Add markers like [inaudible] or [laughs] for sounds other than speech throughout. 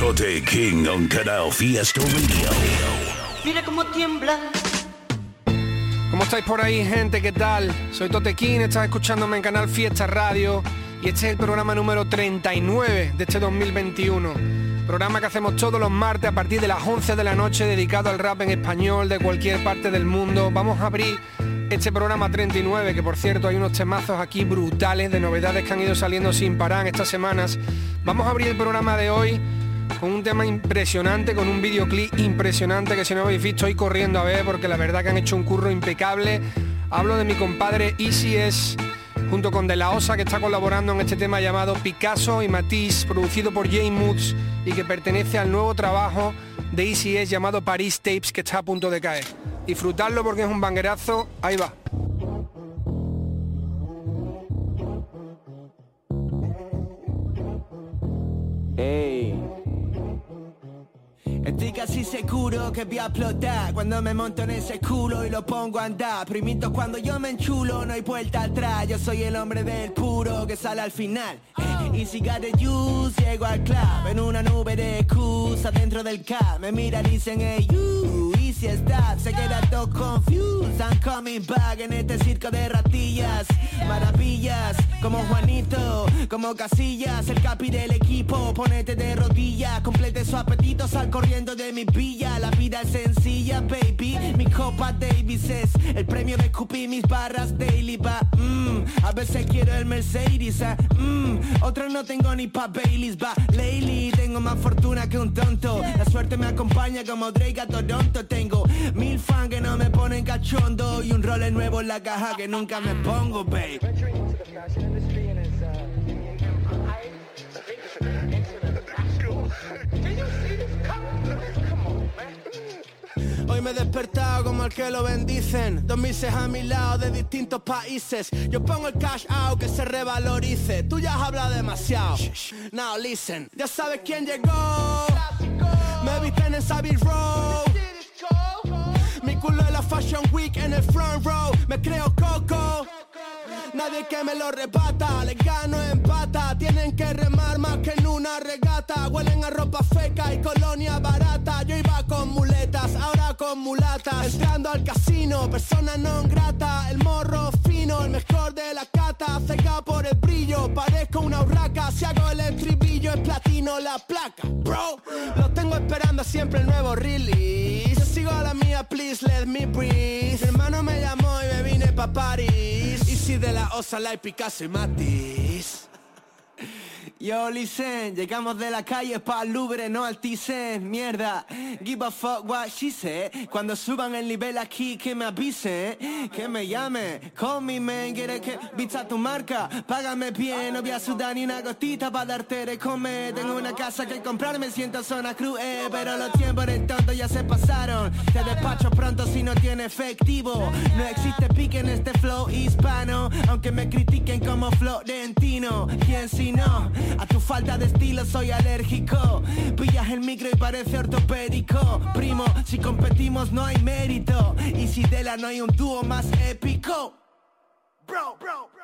Tote King on Canal Fiesta Radio. Mira cómo tiembla. ¿Cómo estáis por ahí, gente? ¿Qué tal? Soy Totequín, estás escuchándome en Canal Fiesta Radio y este es el programa número 39 de este 2021. Programa que hacemos todos los martes a partir de las 11 de la noche dedicado al rap en español de cualquier parte del mundo. Vamos a abrir este programa 39, que por cierto hay unos temazos aquí brutales de novedades que han ido saliendo sin parar en estas semanas. Vamos a abrir el programa de hoy con un tema impresionante, con un videoclip impresionante que si no habéis visto hoy corriendo a ver porque la verdad que han hecho un curro impecable. Hablo de mi compadre Easy S junto con De La Osa que está colaborando en este tema llamado Picasso y Matisse, producido por Jay Moods y que pertenece al nuevo trabajo de Easy S llamado Paris Tapes que está a punto de caer. Disfrutarlo porque es un banguerazo, ahí va. Estoy casi seguro que voy a explotar Cuando me monto en ese culo y lo pongo a andar. Primitos cuando yo me enchulo no hay vuelta atrás. Yo soy el hombre del puro que sale al final. Y si the juice llego al club En una nube de excusa dentro del cab Me miran y dicen hey you Easy stop Se queda todo confused. I'm coming back en este circo de ratillas. Maravillas como Juanito Como Casillas. El capi del equipo Ponete de rodillas. Complete su apetito Sal corriendo de mi villa. La vida es sencilla baby. Mi copa Davis es El premio de escupir mis barras daily. Va mm, A veces quiero el Mercedes ah, mm, Otros no tengo ni pa' Baileys va Lately tengo más fortuna que un tonto. La suerte me acompaña como Drake a Toronto Mil fans que no me ponen cachondo Y un role nuevo en la caja que nunca me pongo babe. Hoy me he despertado como el que lo bendicen. Dos mises a mi lado de distintos países. Yo pongo el cash out que se revalorice. Tú ya has hablado demasiado. Now listen Ya sabes quién llegó. Me visten en Savile Row Mi culo en la Fashion Week en el front row. Me creo coco Nadie que me lo rebata, les gano en pata. Tienen que remar más que en una regata. Huelen a ropa feca y colonia barata. Yo iba con muletas, ahora con mulatas. Entrando al casino, persona non grata. El morro fino, el mejor de la cata. Cega por el brillo, parezco una urraca. Si hago el estribillo es platino la placa. Bro, lo tengo esperando siempre el nuevo release. Yo sigo a la mía, please let me breathe. Mi hermano me llamó y me vine pa' París Si de la osa la Picasso y Yo, listen, llegamos de la calle pa' Louvre, no al Thyssen, mierda. Give a fuck what she said. Cuando suban el nivel aquí, que me avisen Que me llame, call me man Quiere que vista tu marca, págame bien No voy a sudar ni una gotita pa' darte de comer. Tengo una casa que comprar, me siento zona cruz eh, Pero los tiempos del tonto ya se pasaron. Te despacho pronto si no tiene efectivo. No existe pique en este flow hispano Aunque me critiquen como Florentino. ¿Quién si no? A tu falta de estilo soy alérgico. Pillas el micro y parece ortopédico. Primo, si competimos no hay mérito. Y si de la no hay un dúo más épico. Bro, bro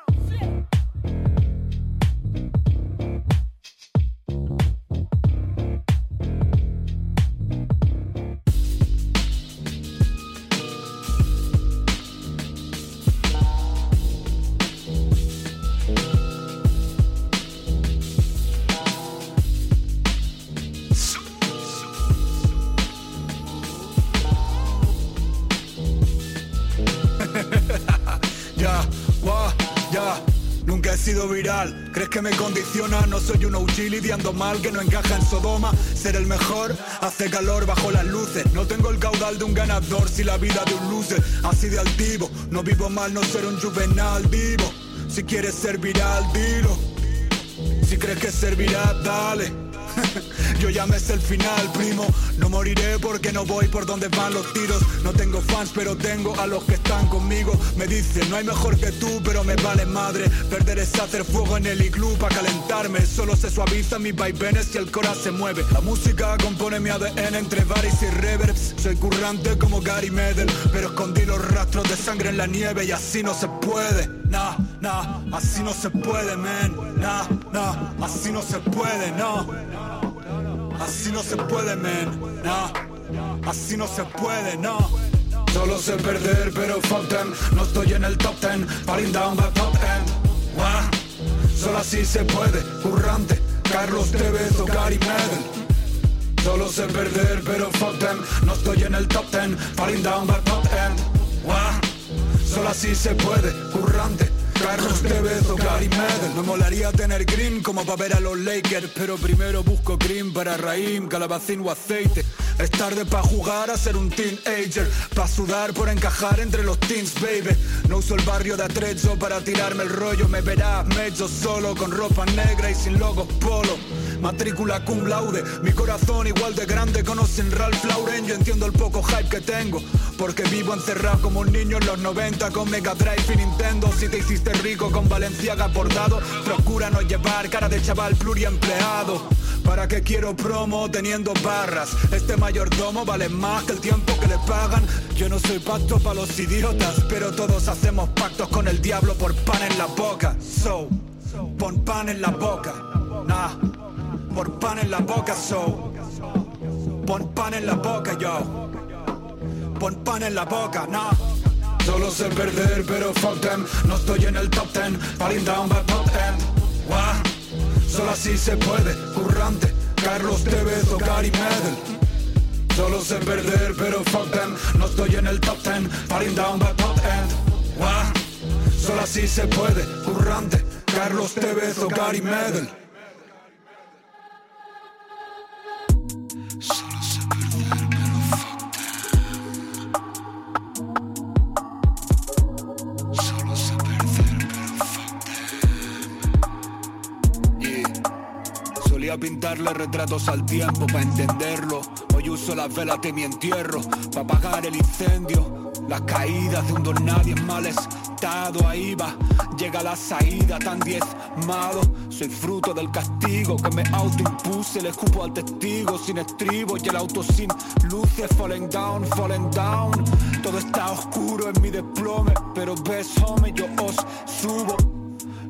he sido viral, ¿crees que me condiciona? No soy un OG lidiando mal que no encaja en Sodoma. Ser el mejor hace calor bajo las luces. No tengo el caudal de un ganador, si la vida de un loser. Así de altivo, no vivo mal, no ser un juvenal vivo. Si quieres ser viral, dilo. Si crees que servirá, dale. [laughs] Yo ya me sé el final, primo. No moriré porque no voy por donde van los tiros. No tengo fans, pero tengo a los que están conmigo. Me dicen, no hay mejor que tú, pero me vale madre. Perder es hacer fuego en el iglú para calentarme. Solo se suaviza mis vaivenes y el corazón se mueve. La música compone mi ADN entre baris y reverbs. Soy currante como Gary Medel, pero escondí los rastros de sangre en la nieve y así no se puede. Nah, nah, así no se puede, man. Nah, nah, así no se puede, no. Así no se puede, man, no. Así no se puede, no. Solo sé perder, pero fuck them. No estoy en el top ten, falling down by top end. Solo así se puede, currante. Carlos Tevez o Gary Medel. Solo sé perder, pero fuck them. No estoy en el top ten, falling down by top end. Solo así se puede, currante. Carlos Tevez o Gary Medel Me molaría tener green como para ver a los Lakers Pero primero busco green para Raim, calabacín o aceite. Es tarde para jugar a ser un teenager Pa' sudar por encajar entre los teens, baby. No uso el barrio de Atrecho para tirarme el rollo Me verás medio solo con ropa negra y sin logos polo Matrícula cum laude, mi corazón igual de grande Conocen Ralph Lauren, yo entiendo el poco hype que tengo Porque vivo encerrado como un niño en los 90 Con Mega Drive y Nintendo. Si te hiciste rico con Valenciaga bordado. Procura no llevar cara de chaval pluriempleado. ¿Para qué quiero promo teniendo barras? Este mayordomo vale más que el tiempo que le pagan. Yo no soy pacto para los idiotas Pero todos hacemos pactos con el diablo por pan en la boca. So, pon pan en la boca. Nah, por pan en la boca so. Pon pan en la boca yo. Pon pan en la boca, nah Solo sé perder, pero fuck them. No estoy en el top ten, falling down by top end. Wah. Solo así se puede, currante Carlos Tevez o Gary Medel. Solo sé perder, pero fuck them. No estoy en el top ten, falling down by top end. Wah. Solo así se puede, currante Carlos Tevez o Gary Medel a pintarle retratos al tiempo para entenderlo. Hoy uso las velas de mi entierro para apagar el incendio. Las caídas de un don nadie mal estado, ahí va, llega la salida tan diezmado. Soy fruto del castigo que me autoimpuse, le escupo al testigo sin estribo y el auto sin luces, falling down, falling down. Todo está oscuro en mi desplome, pero ves, hombre, yo os subo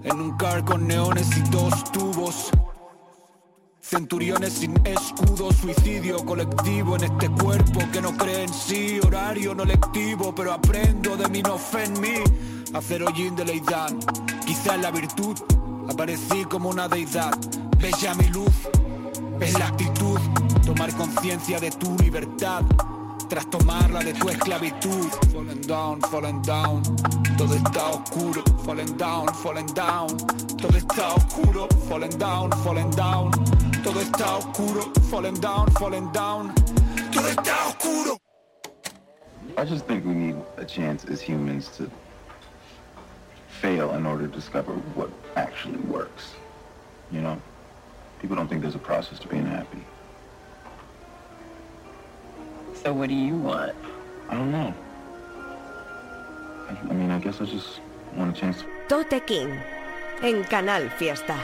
en un car con neones y dos tubos. Centuriones sin escudo, suicidio colectivo en este cuerpo que no cree en sí, horario no lectivo, pero aprendo de mi no fe en mí. Hacer hollín de leidad, quizás la virtud, aparecí como una deidad. Ya mi luz, es la actitud, tomar conciencia de tu libertad tras tomarla de tu esclavitud. Falling down, falling down, todo está oscuro. Falling down, falling down, todo está oscuro. Falling down, falling down, todo está oscuro. Falling down, falling down, todo está oscuro. I just think we need a chance as humans to fail in order to discover what actually works. You know? People don't think there's a process to being happy. So what do you want? I don't know. I, I mean, I guess I just want a chance to... Tote King, en Canal Fiesta.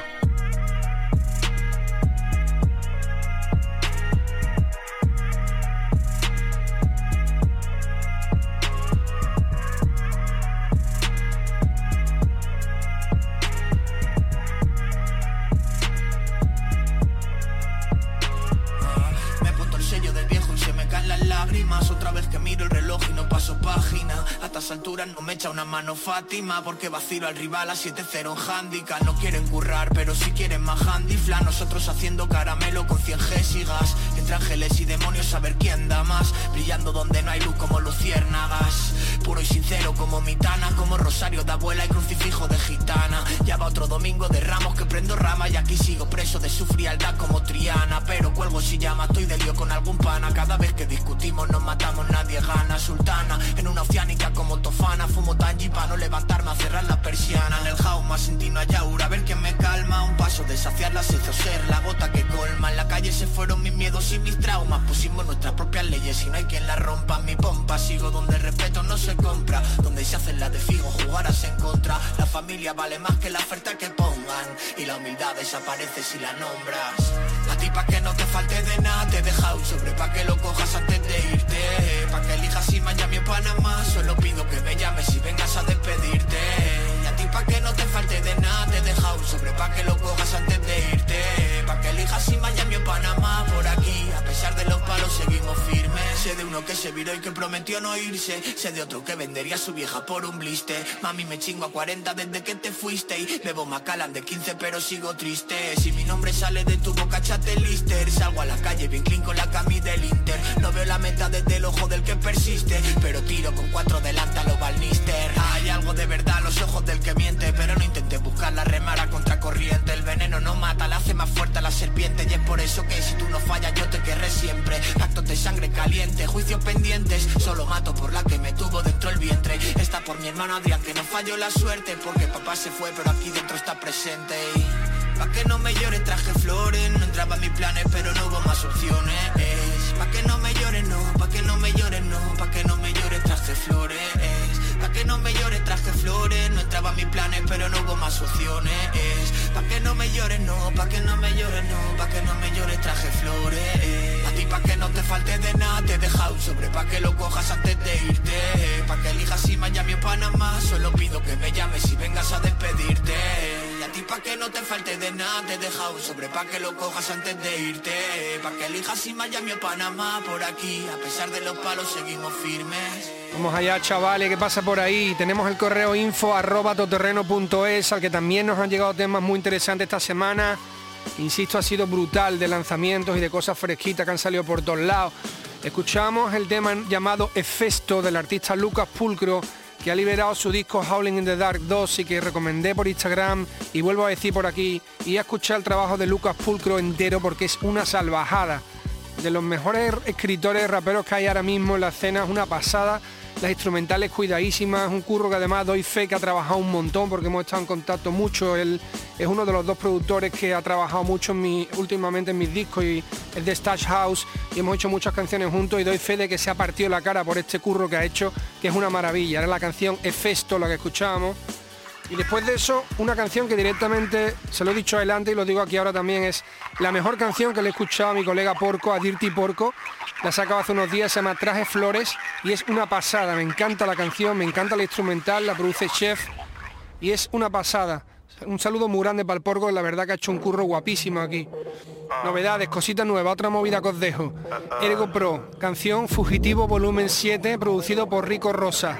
Estas alturas no me echa una mano Fátima Porque vacilo al rival a 7-0 en handicap. No quieren currar pero si quieren más handifla Nosotros haciendo caramelo con 100 gésigas Entre ángeles y demonios saber quién da más. Brillando donde no hay luz como luciérnagas Puro y sincero como mitana Como rosario de abuela y crucifijo de gitana. Ya va otro domingo de ramos que prendo rama Y aquí sigo preso de su frialdad como Triana. Pero cuelgo si llama, estoy de lío con algún pana. Cada vez que discutimos nos matamos, nadie gana. Sultana, en una oceánica como Tofana Fumo tangi para no levantarme a cerrar la persiana. En el jauma sentí una yaura, a ver quién me calma. Un paso de saciar la hizo ser la gota que colma. En la calle se fueron mis miedos y mis traumas. Pusimos nuestras propias leyes y no hay quien las rompa. Mi pompa, sigo donde respeto no se compra Donde se hacen las de figo, jugarás en contra. La familia vale más que la oferta que pongan Y la humildad desaparece si la nombras. La tipa que no te falte de nada te deja un sobre pa' que lo cojas antes de irte. Pa' que elijas si Miami o Panamá Solo pido que me llames si vengas a despedirte. La tipa que no te falte de nada te deja un sobre pa' que lo cojas antes de irte Pa' que elijas si Miami o Panamá. Por aquí A pesar de los palos seguimos firmes. Sé de uno que se viró y que prometió no irse. Sé de otro que vendería a su vieja por un blister. Mami me chingo a 40 desde que te fuiste. Y bebo Macallan de 15 pero sigo triste. Si mi nombre sale de tu boca chate lister. Salgo a la calle bien clean con la cami del Inter. No veo la meta desde el ojo del que persiste. Pero tiro con cuatro delante a los balnister. Hay algo de verdad en los ojos del que miente. Pero no intentes buscar la remara contra corriente El veneno no mata, la hace más fuerte a la serpiente Y es por eso que si tú no fallas yo te querré siempre. Actos de sangre caliente, juicios pendientes Solo mato por la que me tuvo dentro el vientre. Está por mi hermano Adrián que no falló la suerte Porque papá se fue pero aquí dentro está presente. Y Pa' que no me llores traje flores No entraba en mis planes pero no hubo más opciones. Pa' que no me llores no, pa' que no me llores no Pa' que no me llores traje flores Pa' que no me llores traje flores. No entraba en mis planes pero no hubo más opciones. Pa' que no me llores no, pa' que no me llores no. Pa' que no me llores traje flores. A ti pa' que no te falte de nada te deja un sobre. Pa' que lo cojas antes de irte. Pa' que elijas si Miami o Panamá Solo pido que me llames y vengas a despedirte Vamos allá, chavales, ¿qué pasa por ahí? Tenemos el correo info arroba toterreno.es, al que también nos han llegado temas muy interesantes esta semana. Insisto, ha sido brutal de lanzamientos y de cosas fresquitas que han salido por todos lados. Escuchamos el tema llamado Efesto del artista Lucas Pulcro, que ha liberado su disco Howling in the Dark 2 y que recomendé por Instagram y vuelvo a decir por aquí. Y a escuchar el trabajo de Lucas Pulcro entero porque es una salvajada. De los mejores escritores raperos que hay ahora mismo en la escena, es una pasada las instrumentales cuidadísimas, un curro que además doy fe que ha trabajado un montón porque hemos estado en contacto mucho, él es uno de los dos productores que ha trabajado mucho últimamente en mis discos y es de Stash House. Y hemos hecho muchas canciones juntos y doy fe de que se ha partido la cara por este curro que ha hecho, que es una maravilla, era la canción Efesto la que escuchábamos. Y después de eso, una canción que directamente, se lo he dicho adelante y lo digo aquí ahora también, es la mejor canción que le he escuchado a mi colega Porco, a Dirty Porco. La ha sacado hace unos días, se llama Traje Flores y es una pasada. Me encanta la canción, me encanta la instrumental, la produce Chef y es una pasada. Un saludo muy grande para el Porco, la verdad que ha hecho un curro guapísimo aquí. Novedades, cositas nuevas, otra movida que os dejo. Ergo Pro, canción Fugitivo Volumen 7, producido por Rico Rosa.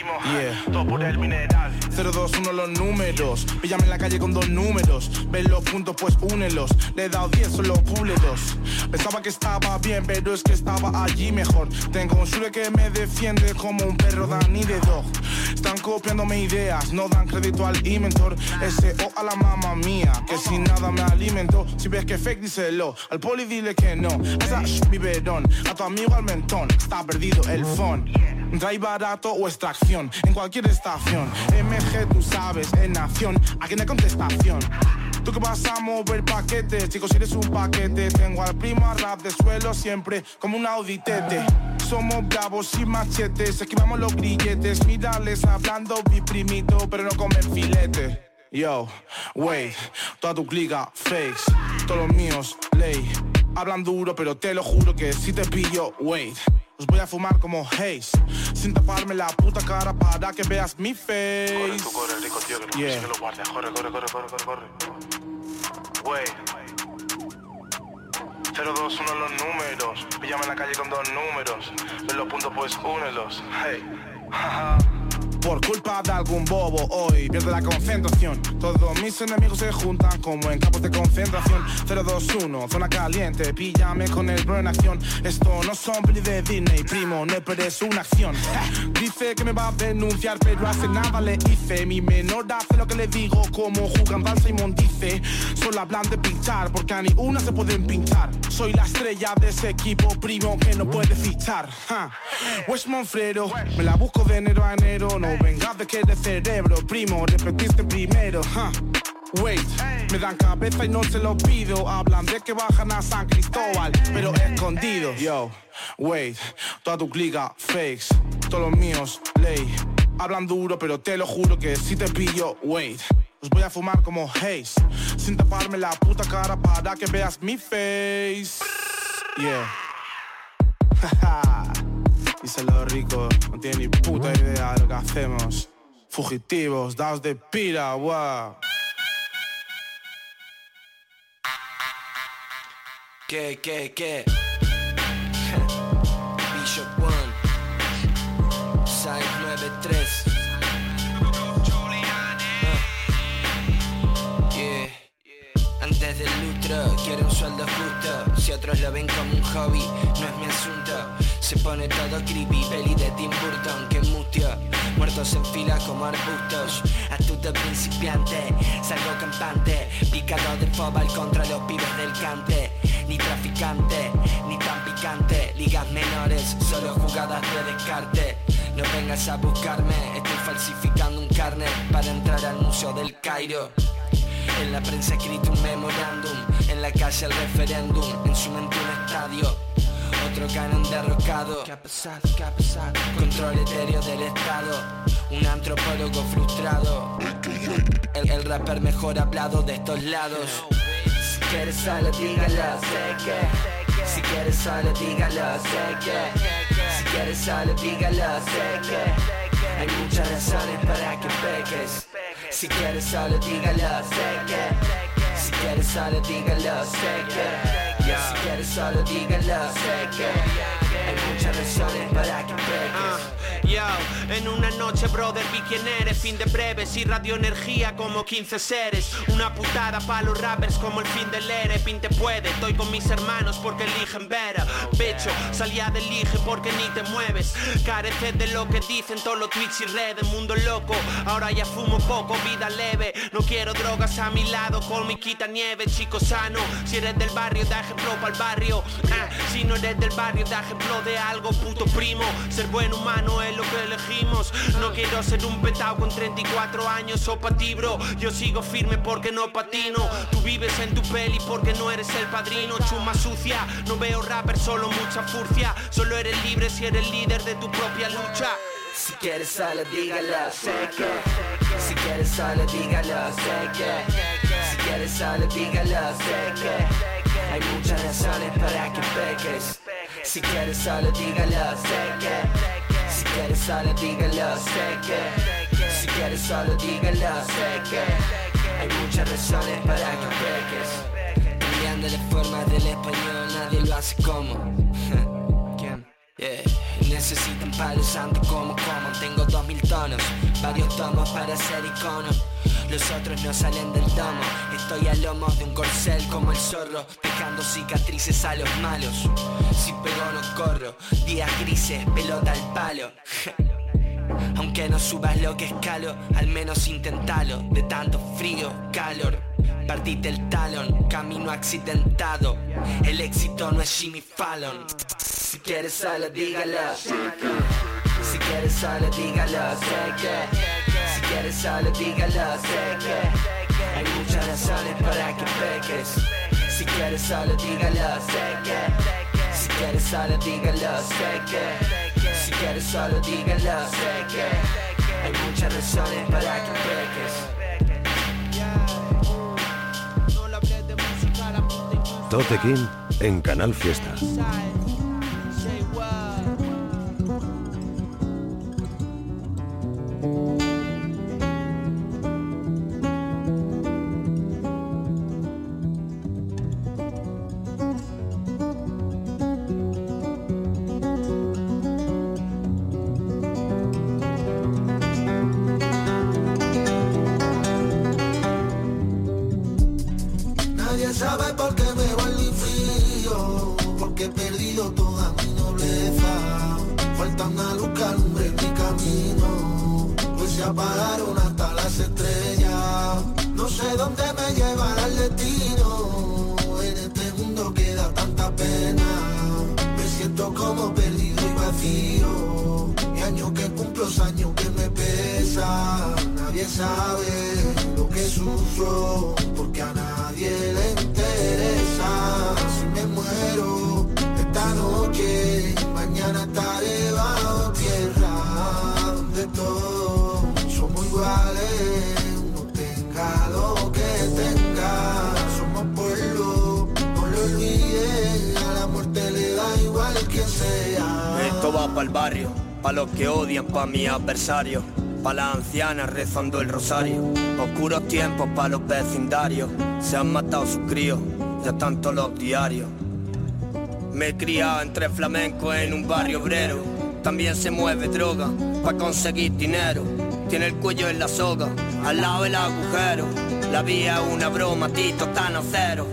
Yeah. todo por el mineral. 021 los números, píllame en la calle con dos números, ven los puntos pues únelos, le he dado 10 solo pule dos. Pensaba que estaba bien, pero es que estaba allí mejor. Tengo un sure que me defiende como un perro Danny de dog. Están copiándome ideas, no dan crédito al inventor. Ese o a la mamá mía, que sin nada me alimento. Si ves que fake, díselo. Al poli dile que no. Esa biberón, a tu amigo al mentón. Está perdido el phone. Trae barato o extracción en cualquier estación. MG, tú sabes, en acción, aquí no hay contestación. Tú que vas a mover paquetes, chicos, si eres un paquete. Tengo al primo rap de suelo siempre como un auditete. Somos bravos y machetes, esquivamos los grilletes. Mírales hablando mi primito, pero no comen filete. Yo, wait, toda tu clica, fakes, todos los míos, ley. Hablan duro, pero te lo juro que si te pillo, wait. Os voy a fumar como Haze, sin taparme la puta cara para que veas mi face. Corre, tú corre, rico, tío, que no Yeah. consigue los guardias. Corre, corre, corre, corre, corre, corre. Wey. 021 los números. Píllame en la calle con dos números. Ven los puntos, pues únelos. Hey. Por culpa de algún bobo hoy pierde la concentración. Todos mis enemigos se juntan como en campos de concentración. 021, zona caliente, píllame con el bro en acción. Esto no son pelis de Disney, primo, no es una acción. [laughs] Dice que me va a denunciar, pero hace nada le hice. Mi menor hace lo que le digo, como jugan danza y dice. Solo hablan de pinchar, porque a ni una se pueden pinchar. Soy la estrella de ese equipo, primo, que no puede fichar. West Monfrero, me la busco de enero a enero, no venga de que de cerebro, primo, repetiste primero, Wait, me dan cabeza y no se lo pido. Hablan de que bajan a San Cristóbal, pero escondido. Yo, wait, toda tu clica fakes, todos los míos ley. Hablan duro, pero te lo juro que si te pillo, wait. Los voy a fumar como Haze, sin taparme la puta cara para que veas mi face. Yeah. [laughs] Díselo rico, no tiene ni puta idea de lo que hacemos. Fugitivos, daos de pira, wow. ¿Qué, qué, qué? [laughs] Bishop One, Side 93. Antes del lustro, quiero un sueldo justo. Si otros lo ven como un hobby, no es mi asunto. Se pone todo creepy, peli de Tim Burton, que mutio Muertos en fila como arbustos. Astuto principiante, salgo campante Picado de fobal contra los pibes del cante. Ni traficante, ni tan picante Ligas menores, solo jugadas de descarte. No vengas a buscarme, estoy falsificando un carnet para entrar al Museo del Cairo. En la prensa escrito un memorándum, en la calle el referéndum, en su mente un estadio otro canon derrocado. ¿Qué ha pasado? ¿Qué ha pasado? Control etéreo del Estado. Un antropólogo frustrado. El, el rapper mejor hablado de estos lados. Si quieres solo dígalo, sé que. Si quieres solo dígalo, sé que. Si quieres solo dígalo, sé que. Hay muchas razones para que peques. Si quieres solo dígalo, sé que. Si quieres solo dígalo, sé que. Si quieres solo dígalo, sé que hay muchas razones para que. Yo, en una noche, brother, vi quién eres. Fin de breves y radioenergía como 15 seres. Una putada pa' los rappers como el fin del ere. Pinte puede, estoy con mis hermanos porque eligen ver. Pecho, salía del lige porque ni te mueves. Careces de lo que dicen todos los tweets y redes. Mundo loco, ahora ya fumo poco, vida leve. No quiero drogas a mi lado, con mi quita nieve, chico sano. Si eres del barrio, da ejemplo para el barrio. Ah, si no eres del barrio, da ejemplo de algo, puto primo. Ser buen humano es lo que elegimos. No quiero ser un petao con 34 años o patibro Yo sigo firme porque no patino. Tú vives en tu peli porque no eres el padrino. Chuma sucia, no veo rapper, solo mucha furcia. Solo eres libre si eres líder de tu propia lucha. Si quieres solo dígalo, sé que. Si quieres solo dígalo, sé que. Si quieres solo dígalo, sé que. Hay muchas razones para que peques. Si quieres solo dígalo, sé que si quieres solo dígalo, sé que Si quieres solo dígalo, sé que Hay muchas razones para que peques Cambiando la forma del español, nadie lo hace como. [laughs] Yeah. Necesitan palos santo como como. Tengo dos mil tonos, varios tomos para ser icono. Los otros no salen del domo. Estoy a lomos de un corcel como el zorro Dejando cicatrices a los malos. Si pego no corro. Días grises, pelota al palo. [laughs] Aunque no subas lo que escalo Al menos intentalo. De tanto frío, calor Partite el talón, camino accidentado El éxito no es Jimmy Fallon Si quieres solo dígalo Si quieres solo dígalo Sé que. Si quieres solo dígalo, sé que. Hay muchas razones para que peques. Si quieres solo dígalo, sé que. Si quieres solo dígalo, sé que. Si quieres solo dígalo, sé que. Hay muchas razones para que peques. Tote King en Canal Fiesta. Esto va para el barrio, pa' los que odian, pa' mis adversarios. Pa' las ancianas rezando el rosario. Oscuros tiempos pa' los vecindarios. Se han matado sus críos, ya tanto los diarios. Me he criado entre flamencos en un barrio obrero. También se mueve droga pa' conseguir dinero. Tiene el cuello en la soga, al lado el agujero. La vía es una broma, Tito tan cero.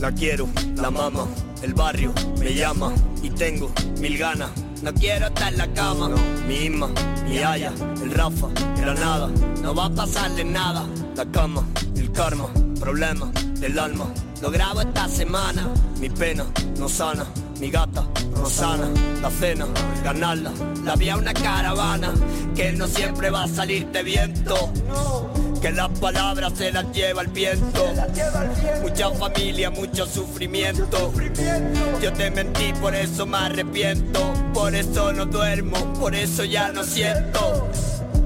La quiero, la mama, el barrio me llama y tengo mil ganas. No quiero estar en la cama, mi Isma, mi Aya, el Rafa, Granada. No va a pasarle nada. La cama, el karma, problema del alma. Lo grabo esta semana, mi pena no sana. Mi gata, Rosana, la cena, ganarla. La vía una caravana, que no siempre va a salirte viento que las palabras se las lleva el viento. Mucha familia, mucho sufrimiento. Yo te mentí, por eso me arrepiento. Por eso no duermo, por eso ya no siento.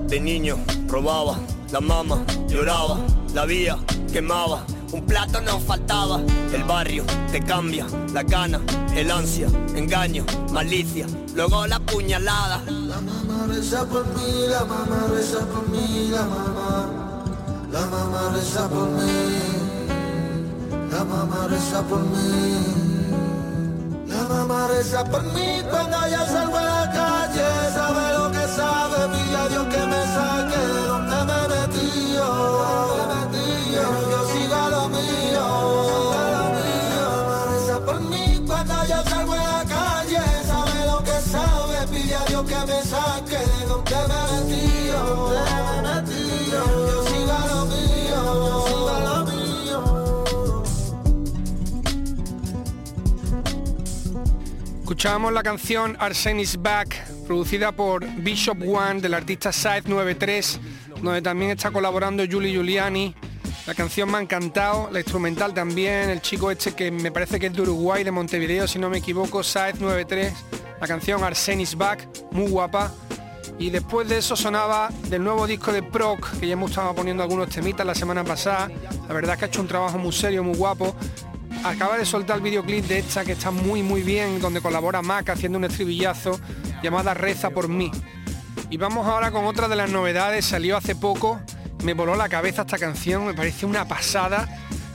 De niño robaba, la mamá lloraba, la vía quemaba. Un plato no faltaba, el barrio te cambia, la gana, el ansia, engaño, malicia, luego la puñalada. La mamá reza por mí, la mamá reza por mí, la mamá. La mamá reza por mí, la mamá reza por mí. La mamá reza por mí cuando ya salgo a la calle. Escuchábamos la canción Arsenis Back, producida por Bishop One del artista Side 93, donde también está colaborando Julie Giuliani. La canción me ha encantado, la instrumental también, el chico este que me parece que es de Uruguay, de Montevideo, si no me equivoco, Side 93, la canción Arsenis Back, muy guapa. Y después de eso sonaba del nuevo disco de Proc, que ya hemos estado poniendo algunos temitas la semana pasada. La verdad es que ha hecho un trabajo muy serio, muy guapo. Acaba de soltar el videoclip de esta que está muy muy bien, donde colabora Mac haciendo un estribillazo llamada Reza por mí. Y vamos ahora con otra de las novedades, salió hace poco, me voló la cabeza esta canción, me parece una pasada.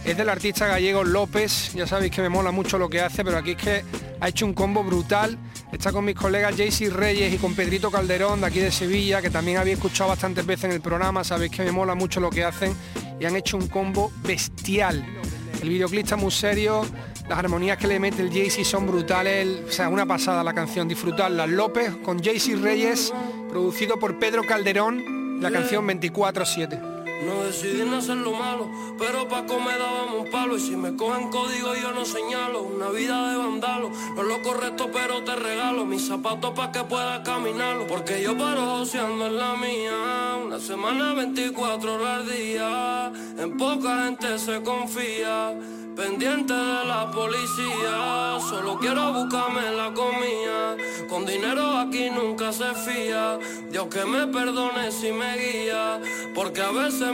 Es del artista gallego López, ya sabéis que me mola mucho lo que hace, pero aquí es que ha hecho un combo brutal. Está con mis colegas Jaycee Reyes y con Pedrito Calderón de aquí de Sevilla, que también había escuchado bastantes veces en el programa, sabéis que me mola mucho lo que hacen y han hecho un combo bestial. El videoclip está muy serio, las armonías que le mete el Jaycee son brutales, o sea, una pasada la canción, disfrutarla. López con Jaycee Reyes, producido por Pedro Calderón, la canción 24-7. No decidí no hacer lo malo, pero Paco me dábamos un palo. Y si me cogen código, yo no señalo. Una vida de vandalo, no es lo correcto, pero te regalo mis zapatos para que puedas caminarlo. Porque yo paro joseando en la mía. Una semana, 24 horas al día. En poca gente se confía. Pendiente de la policía, solo quiero buscarme la comida. Con dinero aquí nunca se fía. Dios que me perdone si me guía, porque a veces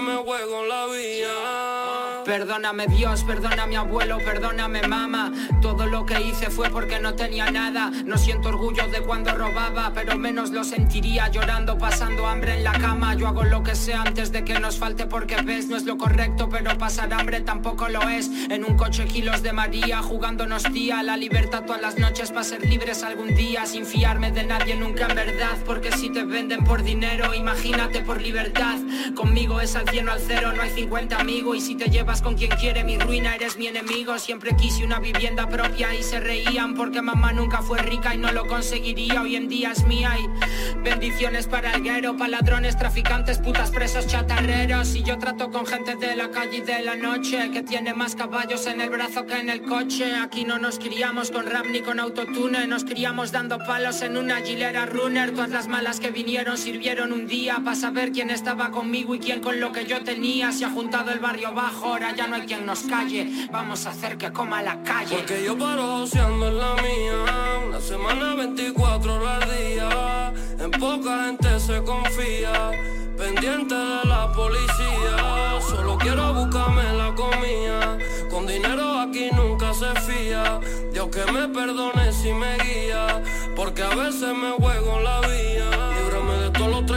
Perdóname Dios, perdona mi abuelo, perdóname mamá. Todo lo que hice fue porque no tenía nada. No siento orgullo de cuando robaba, pero menos lo sentiría llorando, pasando hambre en la cama. Yo hago lo que sea antes de que nos falte porque ves, no es lo correcto, pero pasar hambre tampoco lo es. En un coche kilos de María, jugándonos tía, la libertad todas las noches para ser libres algún día, sin fiarme de nadie nunca en verdad, porque si te venden por dinero, imagínate por libertad. Conmigo es al al cero, no hay 50 amigos y si te llevas con quien quiere mi ruina, eres mi enemigo. Siempre quise una vivienda propia y se reían porque mamá nunca fue rica y no lo conseguiría. Hoy en día es mía y bendiciones para el guero, para ladrones, traficantes, putas, presos, chatarreros. Y yo trato con gente de la calle y de la noche que tiene más caballos en el brazo que en el coche. Aquí no nos criamos con rap ni con autotune, nos criamos dando palos en una gilera runner. Todas las malas que vinieron sirvieron un día para saber quién estaba conmigo y quién con lo que yo tenía. Se ha juntado el barrio bajo, ahora ya no hay quien nos calle. Vamos a hacer que coma la calle. Porque yo paro en la mía, una semana 24 horas día. En poca gente se confía, pendiente de la policía. Solo quiero buscarme la comida. Con dinero aquí nunca se fía. Dios que me perdone si me guía, porque a veces me juego en la vía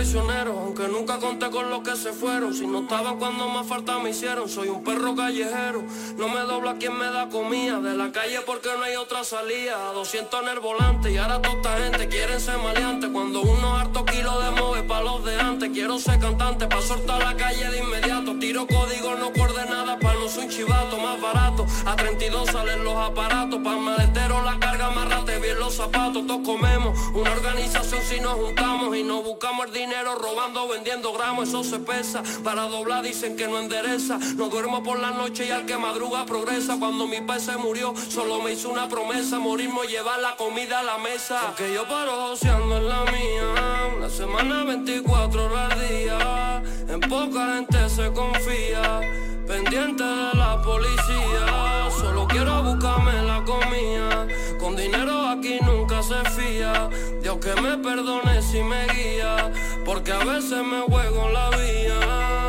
aunque nunca conté con los que se fueron. Si no estaban cuando más falta me hicieron, soy un perro callejero. No me dobla quien me da comida, de la calle porque no hay otra salida. 200 en el volante y ahora toda esta gente quieren ser maleante. Cuando uno harto kilo de move pa' los de antes, quiero ser cantante pa' soltar la calle de inmediato. Tiro código, no nada pa' no soy un chivato más barato. A 32 salen los aparatos, pa' maletero la carga, amarrate bien los zapatos. Todos comemos, una organización si nos juntamos y no buscamos el dinero robando, vendiendo gramos, eso se pesa. Para doblar dicen que no endereza. No duermo por la noche y al que madruga progresa. Cuando mi padre se murió, solo me hizo una promesa, morirme llevar la comida a la mesa. Porque yo paro joseando en la mía, una semana 24 horas al día. En poca gente se confía, pendiente de la policía. Solo quiero buscarme la comida, con dinero aquí nunca se fía. Dios que me perdone si me guía, porque a veces me juego en la vía.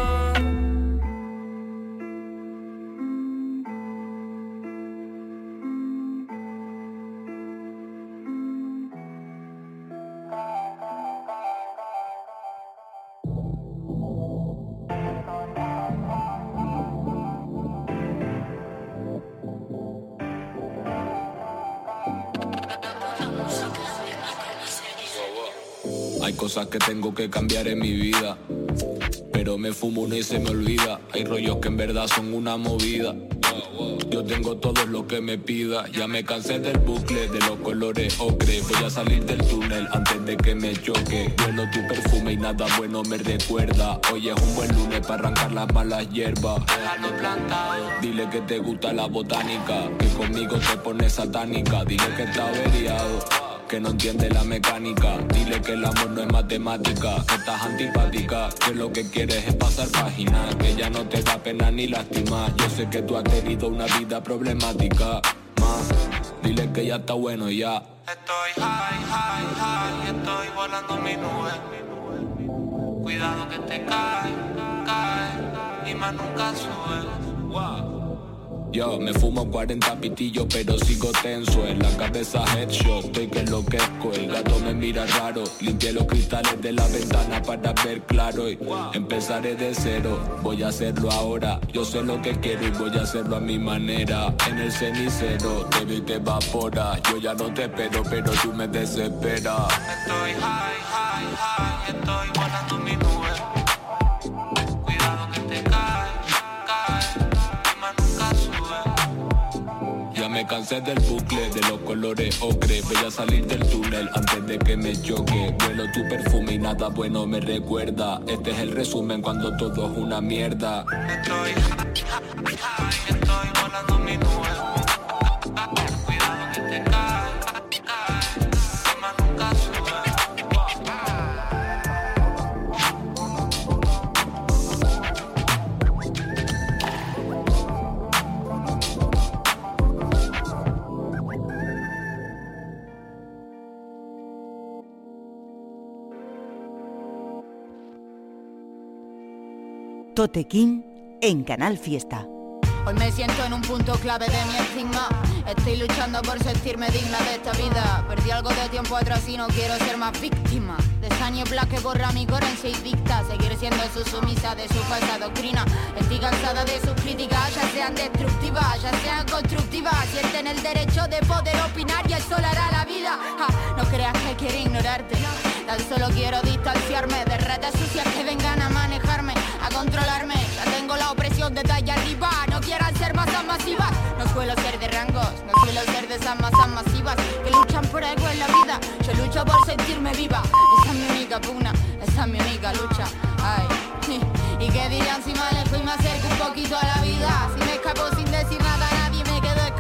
Cosas que tengo que cambiar en mi vida. Pero me fumo uno y se me olvida. Hay rollos que en verdad son una movida. Yo tengo todo lo que me pida. Ya me cansé del bucle, de los colores ocre. Voy a salir del túnel antes de que me choque. Bueno tu perfume y nada bueno me recuerda. Hoy es un buen lunes para arrancar las malas hierbas. plantado. Dile que te gusta la botánica. Que conmigo te pones satánica. Dile que está averiado que no entiende la mecánica. Dile que el amor no es matemática, que estás antipática, que lo que quieres es pasar página, que ya no te da pena ni lástima. Yo sé que tú has tenido una vida problemática. Más, dile que ya está bueno ya. Estoy high, high, high, estoy volando mi nube. Cuidado que te cae, cae y más nunca sube. Wow. Yo me fumo 40 pitillos pero sigo tenso. En la cabeza headshot, estoy que enloquezco. El gato me mira raro Limpié los cristales de la ventana para ver claro. Y empezaré de cero, voy a hacerlo ahora. Yo sé lo que quiero y voy a hacerlo a mi manera. En el cenicero, te vi te evapora. Yo ya no te espero pero tú me desesperas. Estoy high, high, high Estoy del bucle, de los colores ocre. Voy a salir del túnel antes de que me choque. Vuelo tu perfume y nada bueno me recuerda. Este es el resumen cuando todo es una mierda. Estoy, estoy volando mi nube. Totequín en Canal Fiesta. Hoy me siento en un punto clave de mi estigma. Estoy luchando por sentirme digna de esta vida. Perdí algo de tiempo atrás y no quiero ser más víctima. De esa niebla que borra mi coherencia y dicta. Seguir siendo su sumisa de su falsa doctrina. Estoy cansada de sus críticas, ya sean destructivas, ya sean constructivas. Sienten el derecho de poder opinar y el sol hará la vida. no creas que quiero ignorarte. Tan solo quiero distanciarme de redes sucias que vengan a manejarme controlarme. Ya tengo la opresión de talla arriba. No quieran ser masas masivas. No suelo ser de rangos, no suelo ser de esas masas masivas que luchan por algo en la vida. Yo lucho por sentirme viva. Esa es mi única puna esa es mi única lucha. Ay. [laughs] ¿Y qué dirán si me alejo y me acerco un poquito a la vida? Si me escapo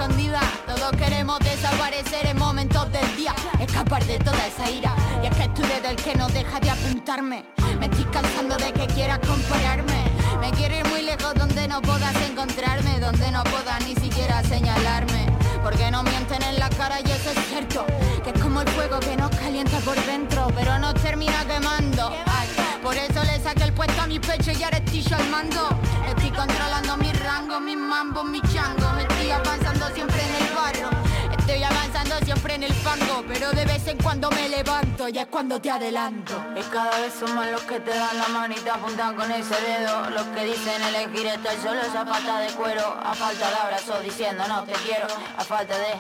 todos queremos desaparecer en momentos del día, escapar de toda esa ira. Y es que tú eres el que no deja de apuntarme. Me estoy cansando de que quieras compararme. Me quiero ir muy lejos donde no puedas encontrarme, donde no puedas ni siquiera señalarme. Porque no mienten en la cara y eso es cierto. Que es como el fuego que nos calienta por dentro, pero nos termina quemando. Ay, por eso le saqué el puesto a mi pecho y ahora estoy yo mando. Estoy controlando mi rango, mis mambos, mi chango. Me estoy avanzando siempre en el barro. Estoy avanzando siempre en el fango, pero de vez en cuando me levanto y es cuando te adelanto. Y cada vez son más los que te dan la mano y te apuntan con ese dedo. Los que dicen elegir estar solo esa pata de cuero. A falta de abrazo diciendo no te quiero. A falta de,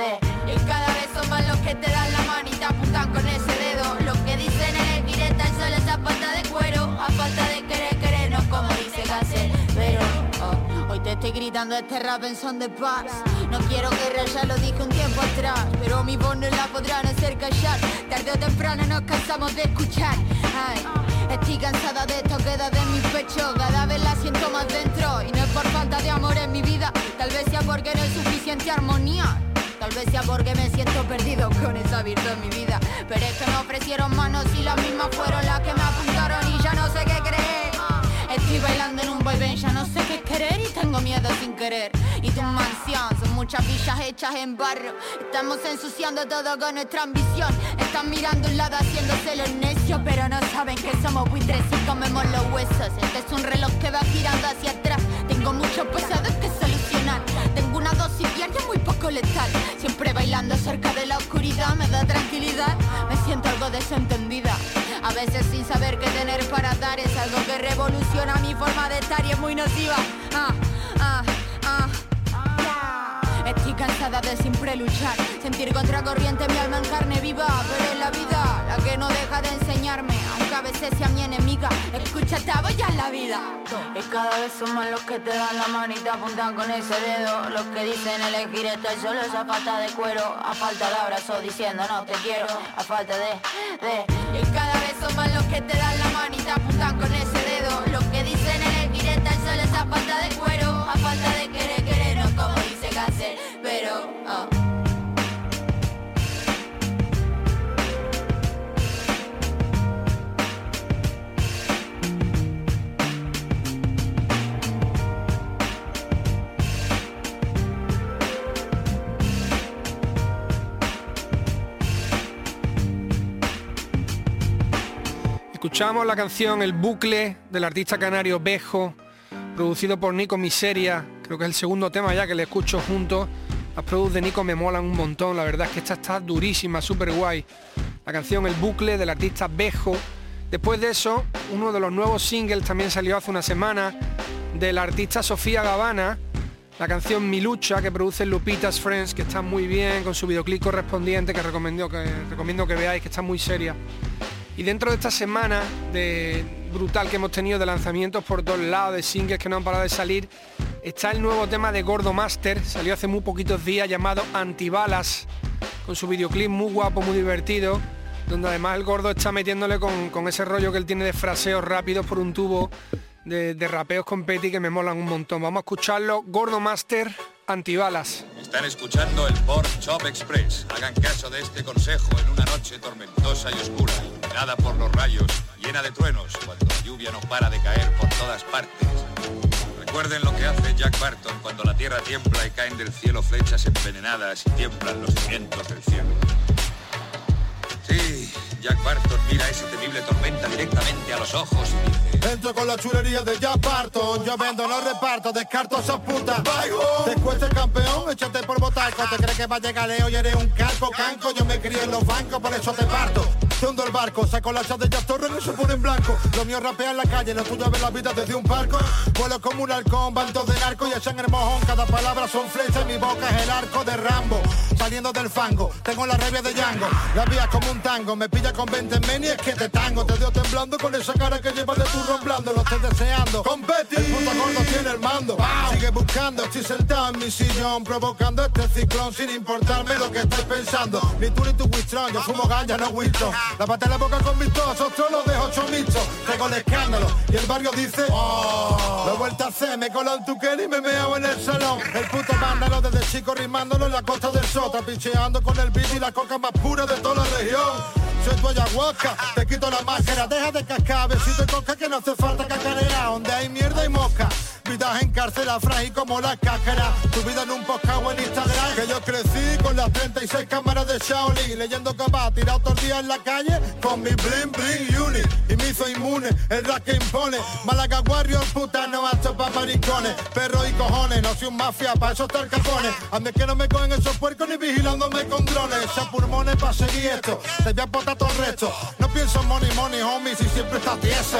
de. Y cada vez son más los que te dan la mano y te apuntan con ese dedo. Los que dicen elegir estar solo esa pata de cuero. A falta de querer, querer, no como dice Gansel. Te estoy gritando este rap en son de paz. No quiero guerra, ya lo dije un tiempo atrás. Pero mi voz no la podrán hacer callar. Tarde o temprano nos cansamos de escuchar. Ay, estoy cansada de esto, queda de mi pecho. Cada vez la siento más dentro. Y no es por falta de amor en mi vida. Tal vez sea porque no hay suficiente armonía. Tal vez sea porque me siento perdido con esa virtud en mi vida. Pero es que me ofrecieron manos y las mismas fueron las que me apuntaron. Y ya no sé qué creer Estoy bailando en un band, ya no sé qué querer y tengo miedo sin querer. Y tu mansión son muchas villas hechas en barro. Estamos ensuciando todo con nuestra ambición. Están mirando un lado haciéndose los necios, pero no saben que somos buitres y comemos los huesos. Este es un reloj que va girando hacia atrás. Tengo muchos pesados que solucionar. Tengo una dosis muy Siempre bailando cerca de la oscuridad me da tranquilidad. Me siento algo desentendida. A veces sin saber qué tener para dar es algo que revoluciona mi forma de estar y es muy nociva. Ah. Cansada de siempre luchar, sentir contracorriente mi alma en carne viva, pero es la vida la que no deja de enseñarme, aunque a veces sea mi enemiga. Escúchate, voy a la vida. Y cada vez son más los que te dan la mano y te apuntan con ese dedo, los que dicen elegir estar solo esa pata de cuero, a falta de abrazo diciendo no te quiero, a falta de, de. Y cada vez son más los que te dan la mano y te apuntan con ese dedo, los que dicen elegir estar solo esa pata de cuero, Escuchamos la canción El bucle del artista canario Bejo, producido por Nico Miseria, creo que es el segundo tema ya que le escucho juntos. Las produce de Nico me molan un montón, la verdad es que esta está durísima, súper guay. La canción El bucle del artista Bejo. Después de eso, uno de los nuevos singles también salió hace una semana del artista Sofía Gavana, la canción Mi lucha que produce Lupita's Friends, que está muy bien, con su videoclip correspondiente que recomiendo que, recomiendo que veáis, que está muy seria. Y dentro de esta semana de brutal que hemos tenido de lanzamientos por todos lados, de singles que no han parado de salir, está el nuevo tema de Gordo Master, salió hace muy poquitos días llamado Antibalas, con su videoclip muy guapo, muy divertido, donde además el gordo está metiéndole con, con ese rollo que él tiene de fraseos rápidos por un tubo, de, de rapeos con Petty que me molan un montón. Vamos a escucharlo, Gordo Master, Antibalas. Están escuchando el Port Shop Express. Hagan caso de este consejo en una noche tormentosa y oscura, nada por los rayos, llena de truenos, cuando la lluvia no para de caer por todas partes. Recuerden lo que hace Jack Barton cuando la tierra tiembla y caen del cielo flechas envenenadas y tiemblan los cimientos del cielo. Sí, Jack Barton mira esa temible tormenta directamente a los ojos y dice... Entro con la chulería de Jack Barton. Yo vendo, no reparto, descarto a esas putas. Te cuesta el campeón, échate por botaco Te crees que va a llegar Leo y eres un calco canco. Yo me crié en los bancos, por eso te parto Te hundo el barco, saco la chat de Jack Torres y se pone en blanco. Lo mío rapea en la calle, lo tuyo ver la vida desde un barco Vuelo como un halcón, bandos de narco y echan el mojón. Cada palabra son flechas mi boca es el arco de Rambo. Saliendo del fango, tengo la rabia de Django. La vía como un tango, me pilla con 20 men y es que te tango. Te dio temblando con esa cara que llevas de turro blando Lo estoy deseando, competi El puto gordo tiene el mando. Sigue buscando, estoy sentado en mi sillón Provocando este ciclón sin importarme lo que estés pensando. Ni tú ni tu Wistrón, yo fumo ganja, no Winston En la boca con vistosos, solo de ocho michos. Tengo el escándalo y el barrio dice, oh. Lo he vuelto a hacer, me coló en tu y me meao en el salón. El puto vándalo desde chico rimándolo en la costa del Sota, picheando con el beat y la coca más pura de toda la región. Soy tu ayahuasca, te quito la máscara, deja de cascar, besito y coca que no hace falta cacarear, donde hay mierda y mosca. Vidas en cárcel a frágil como la cáscara. Tu vida en un podcast en Instagram. Que yo crecí con las 36 cámaras de Shaolin Leyendo va tirado todo el día en la calle Con mi bling bling uni. Y me hizo inmune, el rap que impone. Málaga Warrior, puta no hacho pa' maricones. Perro y cojones, no soy un mafia, pa' eso está el cajone Ande que no me cogen esos puercos ni vigilándome con drones. Echa pulmones pa' seguir esto. Te voy a botar todo el resto No pienso money, money, homie, si siempre estás tieso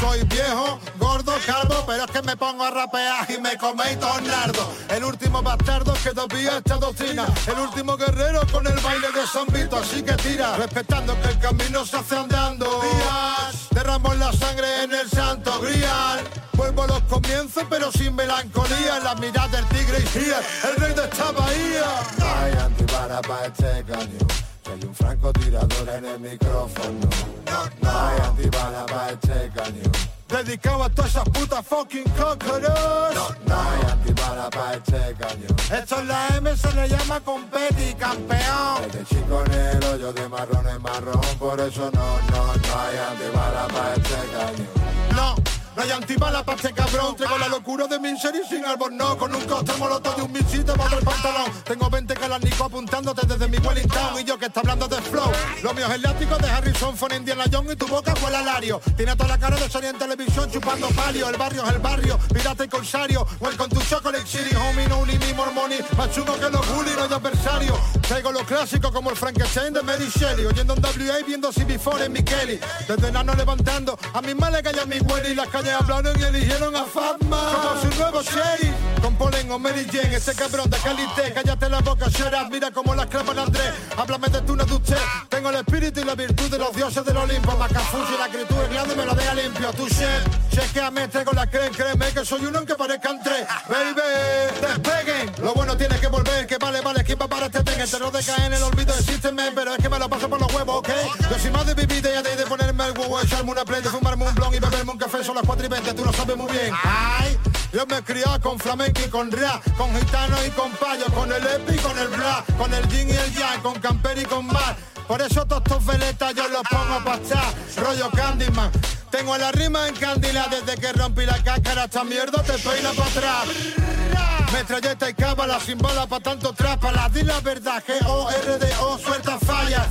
Soy viejo, gordo, calvo, pero es que me pongo a rapear y me coméis tornardo. El último bastardo que todavía esta doctrina. El último guerrero con el baile de San Vito, así que tira, respetando que el camino se hace andando. Días, derramo la sangre en el santo grial. Vuelvo a los comienzos pero sin melancolía. En la mirada del tigre y el rey de esta bahía. Soy un francotirador en el micrófono. No, hay antibala para este cañón. Dedicado a todas esas putas fucking. No, no hay antibala para este cañón. Esto es la M, se le llama competi, campeón. Desde chico negro, yo de marrón en marrón. Por eso no, no, no hay antibala para este cañón. No. No hay antibala para este cabrón. Traigo la locura de mi y sin no Con un coste moloto de un misil te el pantalón. Tengo 20 Nico apuntándote desde mi Wellington. Y yo que está hablando de flow. Lo mío es el látigo de Harrison Ford, Indiana Jones Y tu boca huele a Lario. Tiene toda la cara de Sony en televisión chupando palio. El barrio es el barrio, pirata y corsario. Welcome to Chocolate City, homie, no mi mormoni. Más chulo que los bullies, no hay adversario. Traigo lo clásico como el Frankenstein de Mary Shelley. Oyendo un WA y viendo CB4 en mi Kelly Desde enano levantando a mis males que a mi y las hablaron y eligieron a Fatma. Como su nuevo sheriff. Con Polen o Mary Jane Ese cabrón de Calité. Cállate la boca, sheriff Mira como las clavan Andrés. Háblame de tú, no de usted Tengo el espíritu y la virtud de los dioses del Olimpo. Macafusi, la criatura grande me lo deja limpio. Tu shit, chequeame, traigo la creen Créeme que soy uno que parezcan tres Baby, despeguen. Lo bueno tiene que volver Que vale, vale, ¿quién va para este ten Te lo de caer en el olvido exísteme Pero es que me lo paso por los huevos, ¿ok? Yo soy más de vivir ya de, de ponerme el huevo Echarme una play, de fumarme un blon y beberme un café Son las 4 y 20, tú lo sabes muy bien Ay, yo me criado con flamenco y con rap Con gitano y con payo Con el epi y con el bra Con el yin y el yang Con camper y con mar por eso todos estos veletas yo los pongo a pasar, rollo Candyman. Tengo la rima en candila desde que rompí la cáscara, esta mierda te peina para atrás. Metralleta y cábala sin bala pa' tanto trápala. Di la verdad, que O-R-D-O suelta falla.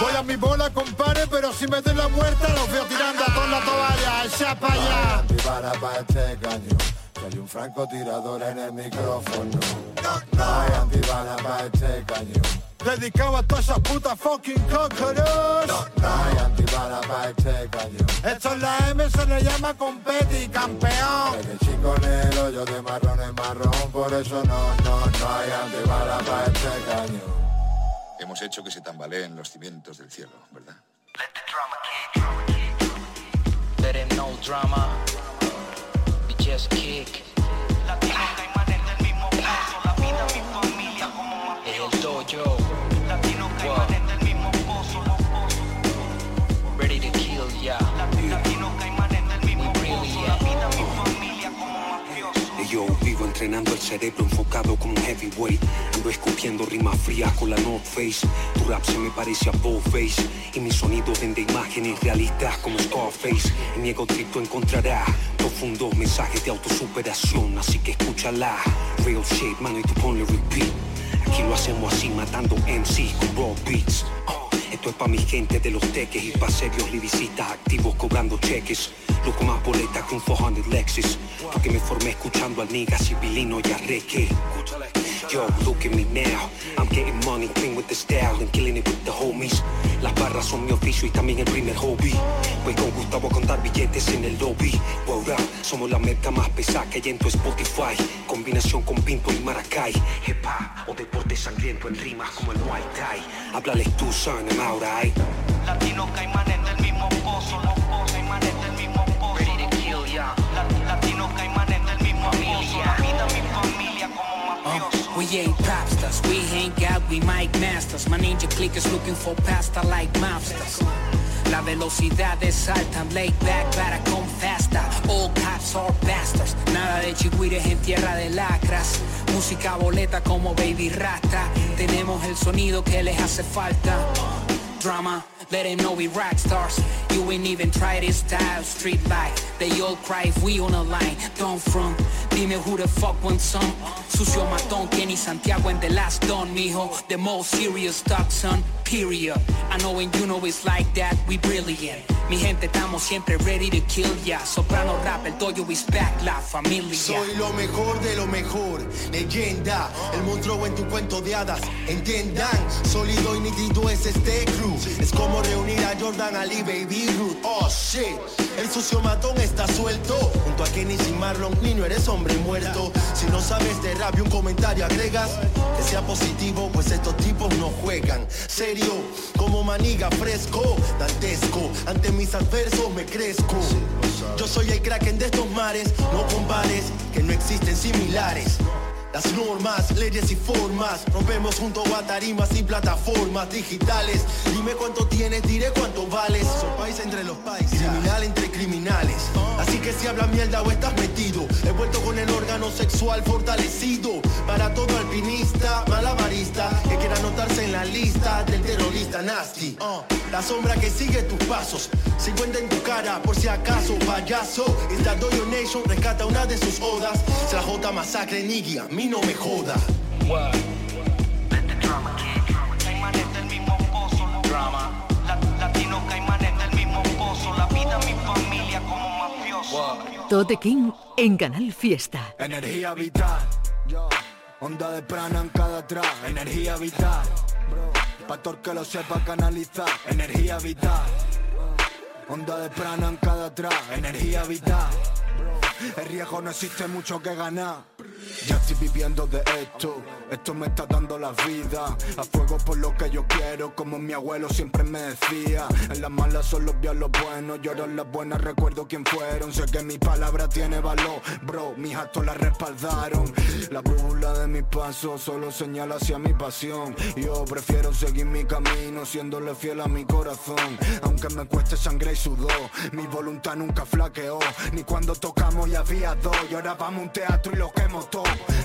Voy a mi bola, compare, pero si me den la muerte Los veo tirando a toda la toalla, echa pa' allá. Antibala pa' este Soy un francotirador en el micrófono. No hay antibala pa' este caño Dedicado a todas esas putas fucking cockroach No, no hay antibala pa' este cañón. Esto es la M, se le llama competi, campeón. Desde chico negro, yo de marrón en marrón Por eso no, no, no hay antibala pa' este cañón. Hemos hecho que se tambaleen los cimientos del cielo, ¿verdad? Let the drama kick. Let him know drama just kick entrenando el cerebro enfocado como un heavyweight Ando escupiendo rimas frías con la North Face. Tu rap se me parece a Face Y mi sonido vende imágenes realistas como Scarface. En mi ego trip encontrarás profundos mensajes de autosuperación Así que escúchala Real shit, mano y tú ponle repeat. Aquí lo hacemos así matando MCs con raw beats esto es pa' mi gente de los teques y pa' serios lyricistas activos cobrando cheques. Loco más boleta que un 400 Lexus. Porque me formé escuchando al nigga civilino y a Reque. Yo, look at me now. I'm getting money clean with the style and killing it with the homies. Las barras son mi oficio y también el primer hobby. Voy con Gustavo a contar billetes en el lobby. Wow, somos la meta más pesada que hay en tu Spotify. Combinación con Pinto y Maracay. Hepa o deporte sangriento en rimas como el Muay Thai. Háblales tú, son, I'm out, right? Latino caimanes del mismo pozo. Los pozos we ain't pop stars, we hang out we mic masters. My ninja click is looking for pasta like mobsters. La velocidad es alta, laid back, para con faster. All cops are bastards. Nada de chigüires en tierra de lacras. Música boleta como Baby Rasta. Tenemos el sonido que les hace falta. Drama, let them know we rock stars. You ain't even try this style, street life. They all cry if we on a line. Don't front, dime who the fuck wants some. Sucio matón, Kenny Santiago and the last don, mijo. The most serious talk, son, period. I know when you know it's like that, we brilliant. Mi gente, estamos siempre ready to kill ya. Soprano rap, el doyo is back, la familia. Soy lo mejor de lo mejor, leyenda, el monstruo en tu cuento de hadas. Entiendan, sólido y nítido es este crew. Es como reunir a Jordan Ali, Baby Ruth. Oh shit, el sucio matón está suelto. Junto a Kenny y Marlon, niño, eres hombre muerto. Si no sabes de rap un comentario agregas, que sea positivo, pues estos tipos no juegan. Serio, como maniga fresco, dantesco. Ante mis adversos me crezco. Yo soy el kraken de estos mares, no compares, que no existen similares. Las normas, leyes y formas. Rompemos junto a tarimas y plataformas digitales. Dime cuánto tienes, diré cuánto vales. Soy país entre los países. Criminal entre criminales. Así que si hablas mierda o estás metido He vuelto con el órgano sexual fortalecido. Para todo alpinista, malabarista Que quiera anotarse en la lista del terrorista nasty Uh, La sombra que sigue tus pasos. Se encuentra en tu cara por si acaso payaso. Esta Doyo Nation rescata una de sus odas. Se la J masacre Niggy, a mí no me joda Caimanes del mismo pozo, drama. Caimanes del mismo pozo. La vida, mi familia como mafioso. Tote King en Canal Fiesta. Energía vital. Onda de prana en cada track. Energía vital. Pastor que lo sepa canalizar. Energía vital. Onda de prana en cada track. Energía vital. El riesgo no existe mucho que ganar. Ya estoy viviendo de esto, esto me está dando la vida. A fuego por lo que yo quiero, como mi abuelo siempre me decía. En las malas solo vio lo bueno, lloro en las buenas, recuerdo quién fueron. Sé que mi palabra tiene valor, bro, mis actos la respaldaron. La brújula de mis pasos solo señala hacia mi pasión. Yo prefiero seguir mi camino, siéndole fiel a mi corazón. Aunque me cueste sangre y sudor, mi voluntad nunca flaqueó. Ni cuando tocamos y había dos, y ahora vamos a un teatro y lo quemo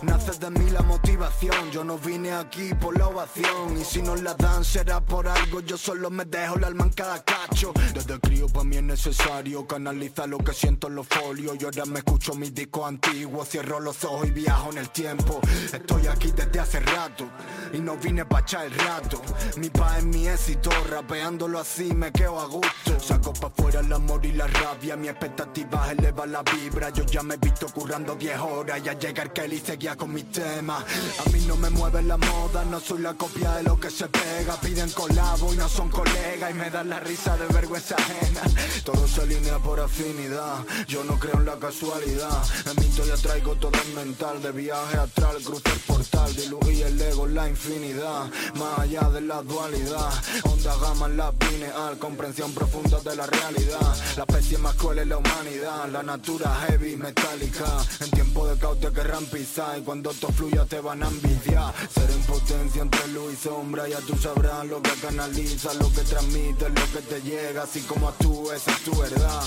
Nace de mí la motivación, yo no vine aquí por la ovación. Y si no la dan será por algo, yo solo me dejo el alma en cada cacho. Desde crío para mí es necesario canalizar lo que siento en los folios. Y ahora me escucho mis discos antiguos, cierro los ojos y viajo en el tiempo. Estoy aquí desde hace rato y no vine pa' echar el rato. Mi paz es mi éxito, rapeándolo así me quedo a gusto. Saco pa' fuera el amor y la rabia, mi expectativa eleva la vibra. Yo ya me he visto currando 10 horas y al llegar Kelly seguía con mis temas. A mí no me mueve la moda, no soy la copia de lo que se pega. Piden colabo y no son colegas y me dan la risa de vergüenza ajena. Todo se alinea por afinidad, yo no creo en la casualidad. En mi historia traigo todo el mental, de viaje astral, cruce el portal, diluí el ego la infinidad. Más allá de la dualidad, onda gama en la pineal, comprensión profunda de la realidad. Especie más cruel es la humanidad, la natura heavy, metálica. En tiempo de caos te querrán pisar y cuando esto fluya te van a envidiar. Ser en potencia entre luz y sombra, ya tú sabrás lo que canaliza, lo que transmite, lo que te llega, así como actúes, esa es tu verdad.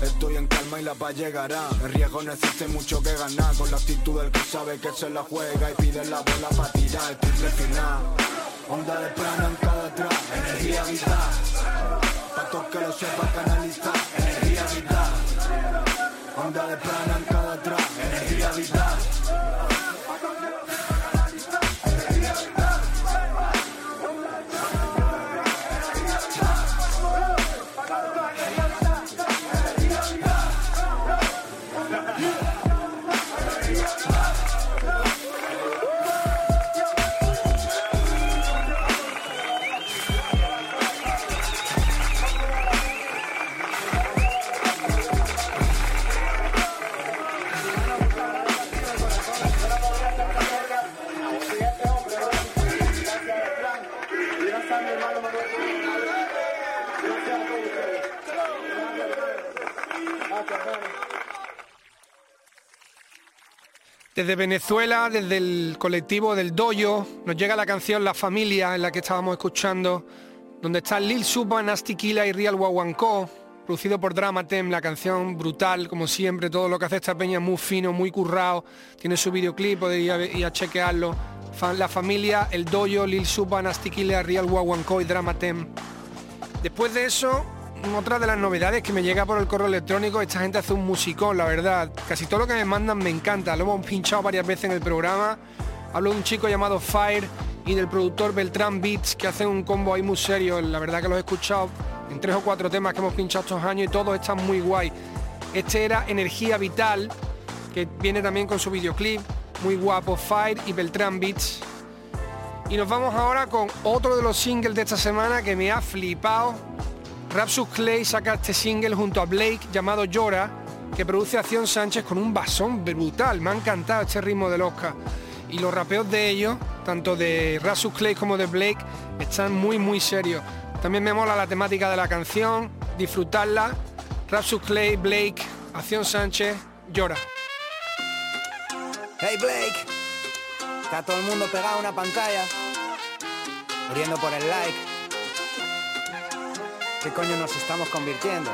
Estoy en calma y la paz llegará. El riesgo no mucho que ganar. Con la actitud del que sabe que se la juega y pide la bola para tirar el triple final. Onda de prana en cada track, energía vital. Pa' que lo sepa canalizar. Onda de prana en cada track, energía vital. Desde Venezuela, desde el colectivo del Doyo, nos llega la canción La Familia, en la que estábamos escuchando, donde está Lil Supa, Nasty Killa y Real Wawanko, producido por Dramatem, la canción brutal, como siempre, todo lo que hace esta peña muy fino, muy currado, tiene su videoclip, podéis ir a, chequearlo. La Familia, El Doyo, Lil Supa, Nasty Killa, Real Wawanko y Dramatem. Después de eso, otra de las novedades que me llega por el correo electrónico, esta gente hace un musicón, la verdad. Casi todo lo que me mandan me encanta, lo hemos pinchado varias veces en el programa. Hablo de un chico llamado Fire y del productor Beltrán Beats que hace un combo ahí muy serio. La verdad que los he escuchado en tres o cuatro temas que hemos pinchado estos años y todos están muy guay. Este era Energía Vital, que viene también con su videoclip, muy guapo, Fire y Beltrán Beats. Y nos vamos ahora con otro de los singles de esta semana que me ha flipado Rapsus Clay saca este single junto a Blake llamado Llora, que produce Acción Sánchez con un basón brutal. Me ha encantado este ritmo del Oscar. Y los rapeos de ellos, tanto de Rapsus Clay como de Blake, están muy muy serios. También me mola la temática de la canción, disfrutarla. Rapsus Clay, Blake, Acción Sánchez, Llora. Hey Blake, está todo el mundo pegado a una pantalla, muriendo por el like. ¿Qué coño nos estamos convirtiendo?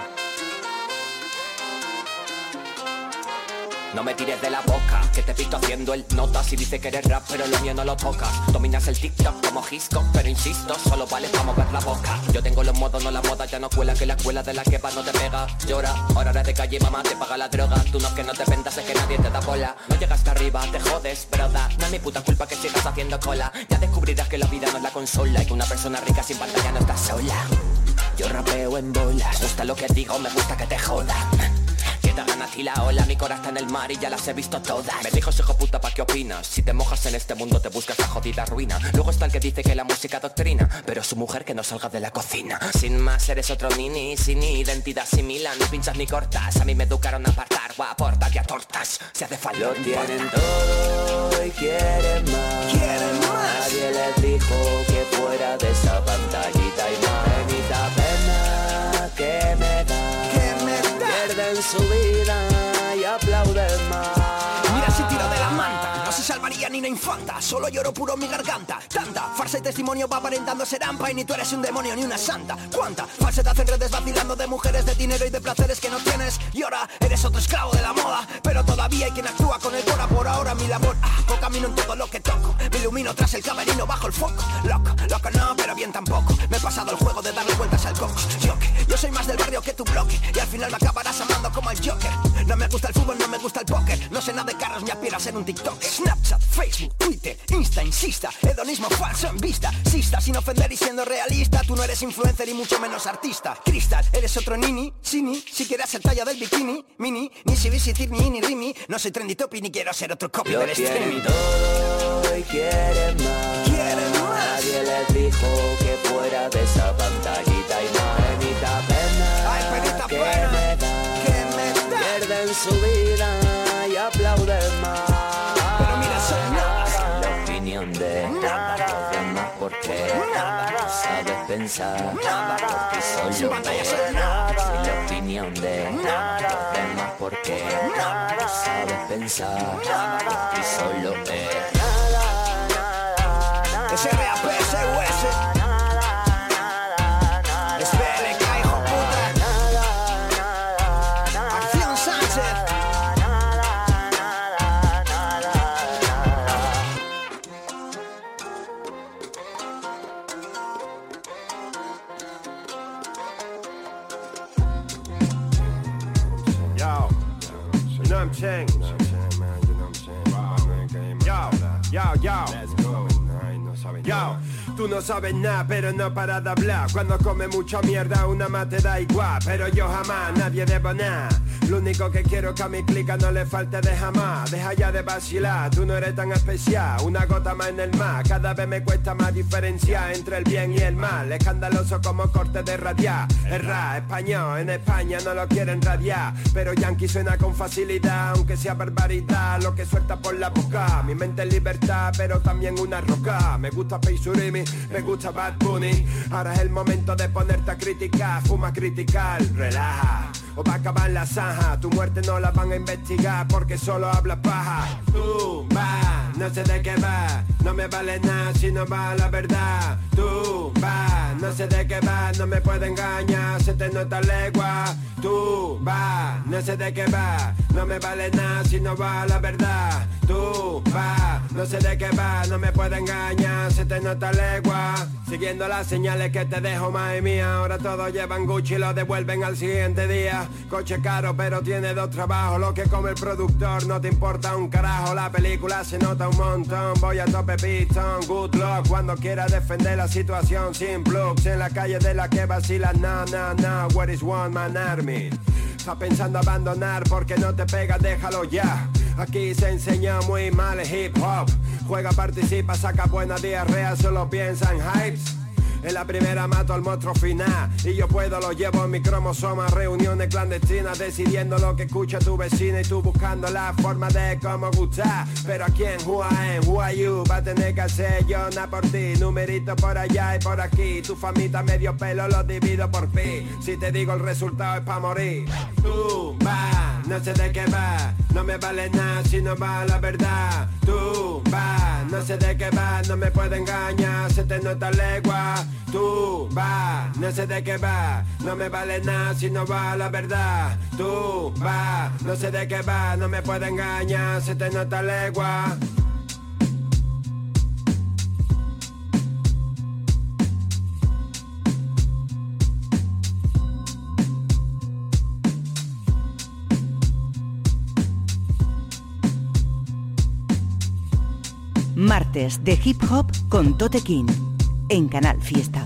No me tires de la boca, que te visto haciendo el notas y dice que eres rap, pero lo mío no lo tocas. Dominas el TikTok como Gisco, pero insisto, solo vale para mover la boca. Yo tengo los modos, no la moda, ya no cuela, que la escuela de la que va no te pega. Llora, ahora de calle, mamá te paga la droga. Tú no que no te vendas, es que nadie te da bola. No llegas hasta arriba, te jodes, pero da, no es mi puta culpa que sigas haciendo cola. Ya descubrirás que la vida no es la consola y que una persona rica sin pantalla no está sola. Yo rapeo en bolas, gusta lo que digo, me gusta que te jodan. Te gana ti la ola, mi corazón está en el mar y ya las he visto todas. Me dijo hijo puta, ¿pa' qué opinas? Si te mojas en este mundo te buscas la jodida ruina. Luego está el que dice que la música doctrina Pero su mujer que no salga de la cocina. Sin más eres otro mini, sin identidad similar Ni pinchas ni cortas, a mí me educaron a apartar O a y a tortas, se hace falta Lo tienen todo y quieren más. Quieren más. Nadie les dijo que fuera de esa pantallita Pierden infanta, solo lloro puro mi garganta. Tanta farsa y testimonio va aparentando ser ampa y ni tú eres un demonio ni una santa. ¿Cuánta falsedad en redes vacilando de mujeres, de dinero y de placeres que no tienes? Y ahora eres otro esclavo de la moda, pero todavía hay quien actúa con el cora por ahora mi labor. Ah, camino en todo lo que toco, me ilumino tras el camerino bajo el foco. Loco, loco no, pero bien tampoco. Me he pasado el juego de darle vueltas al coco. Yo, yo soy más del barrio que tu bloque y al final me acabarás amando como el Joker. No me gusta el fútbol, no me gusta el póker. No sé nada de carros ni aspiro a ser un TikTok. Snapchat, Facebook, Twitter, Insta, insista. Hedonismo falso en vista. Sista, sin ofender y siendo realista. Tú no eres influencer y mucho menos artista. Cristal, eres otro nini, sini. Si quieres ser talla del bikini, mini. Ni si visitir ni ni rimi. No soy trendy topi ni quiero ser otro copy del streaming. todo y quieren más. Quieren más. Nadie les dijo que fuera de esa pantallita y. Penita pena. Ay, penita que pena. Me da, que me da. Pierden su vida Nada. Porque soy nada. Y la opinión de nada. los demás porque nada. sabes pensar. Y solo es SRAP, SUS. No sabes nada, pero no para de hablar. Cuando come mucha mierda, una más te da igual. Pero yo jamás, nadie debo nada. Lo único que quiero es que a mi clica no le falte de jamás. Deja ya de vacilar, tú no eres tan especial. Una gota más en el mar, cada vez me cuesta más diferenciar entre el bien y el mal. Escandaloso como corte de radiar. El rap español en España no lo quieren radiar. Pero Yankee suena con facilidad, aunque sea barbaridad. Lo que suelta por la boca. Mi mente es libertad, pero también una roca. Me gusta Peisurimi, me gusta Bad Bunny. Ahora es el momento de ponerte a criticar, fuma a criticar, relaja. O va a acabar la zanja. Tu muerte no la van a investigar porque solo habla paja. Tú va, no sé de qué va, no me vale nada si no va la verdad. Tú va, no sé de qué va, no me puede engañar, se te nota legua. Tú va, no sé de qué va, no me vale nada si no va la verdad. Tú va, no sé de qué va, no me puede engañar, se te nota legua. Siguiendo las señales que te dejo, madre mía, ahora todos llevan Gucci y lo devuelven al siguiente día. Coche caro, pero tiene dos trabajos, lo que come el productor no te importa un carajo. La película se nota un montón, voy a tope pistón, good luck cuando quiera defender la situación sin plugs en la calle de la que vacila, no, no, no, where is one man army? Está pensando abandonar porque no te pega, déjalo ya. Aquí se enseña muy mal hip hop. Juega, participa, saca buena diarrea, solo piensa en hypes. En la primera mato al monstruo final. Y yo puedo, lo llevo en mi cromosoma. Reuniones clandestinas decidiendo lo que escucha tu vecina. Y tú buscando la forma de cómo gustar. Pero a quién, who I am, who are you Va a tener que hacer yo nada por ti. Numerito por allá y por aquí. Tu famita medio pelo lo divido por pi. Si te digo el resultado es pa' morir. Va, no sé de qué va No me vale nada si no va la verdad Tú va, no sé de qué va No me puede engañar, se te nota legua Tú va, no sé de qué va, no me vale nada si no va la verdad. Tú va, no sé de qué va, no me puede engañar, se te nota legua. Martes de Hip Hop con Tote King en Canal Fiesta.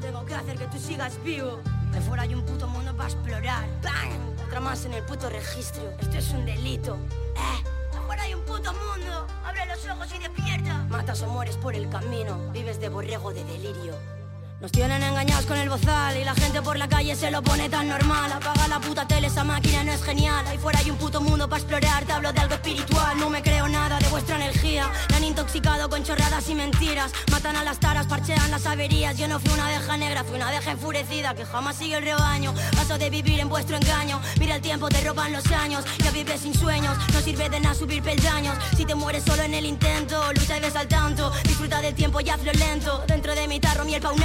Tengo que hacer que tú sigas vivo. De fuera hay un puto mundo para explorar. ¡Bang! Otra más en el puto registro. Esto es un delito. ¡Eh! Afuera hay un puto mundo. Abre los ojos y despierta. Matas o mueres por el camino. Vives de borrego de delirio. Nos tienen engañados con el bozal y la gente por la calle se lo pone tan normal. Apaga la puta tele, esa máquina no es genial. Ahí fuera hay un puto mundo para explorar, te hablo de algo espiritual. No me creo nada de vuestra energía. Me han intoxicado con chorradas y mentiras. Matan a las taras, parchean las averías. Yo no fui una abeja negra, fui una abeja enfurecida que jamás sigue el rebaño. Paso de vivir en vuestro engaño. Mira el tiempo, te roban los años. Ya vives sin sueños, no sirve de nada subir peldaños. Si te mueres solo en el intento, lucha y ves al tanto. Disfruta del tiempo y hazlo lento. Dentro de mi tarro, miel pa' un.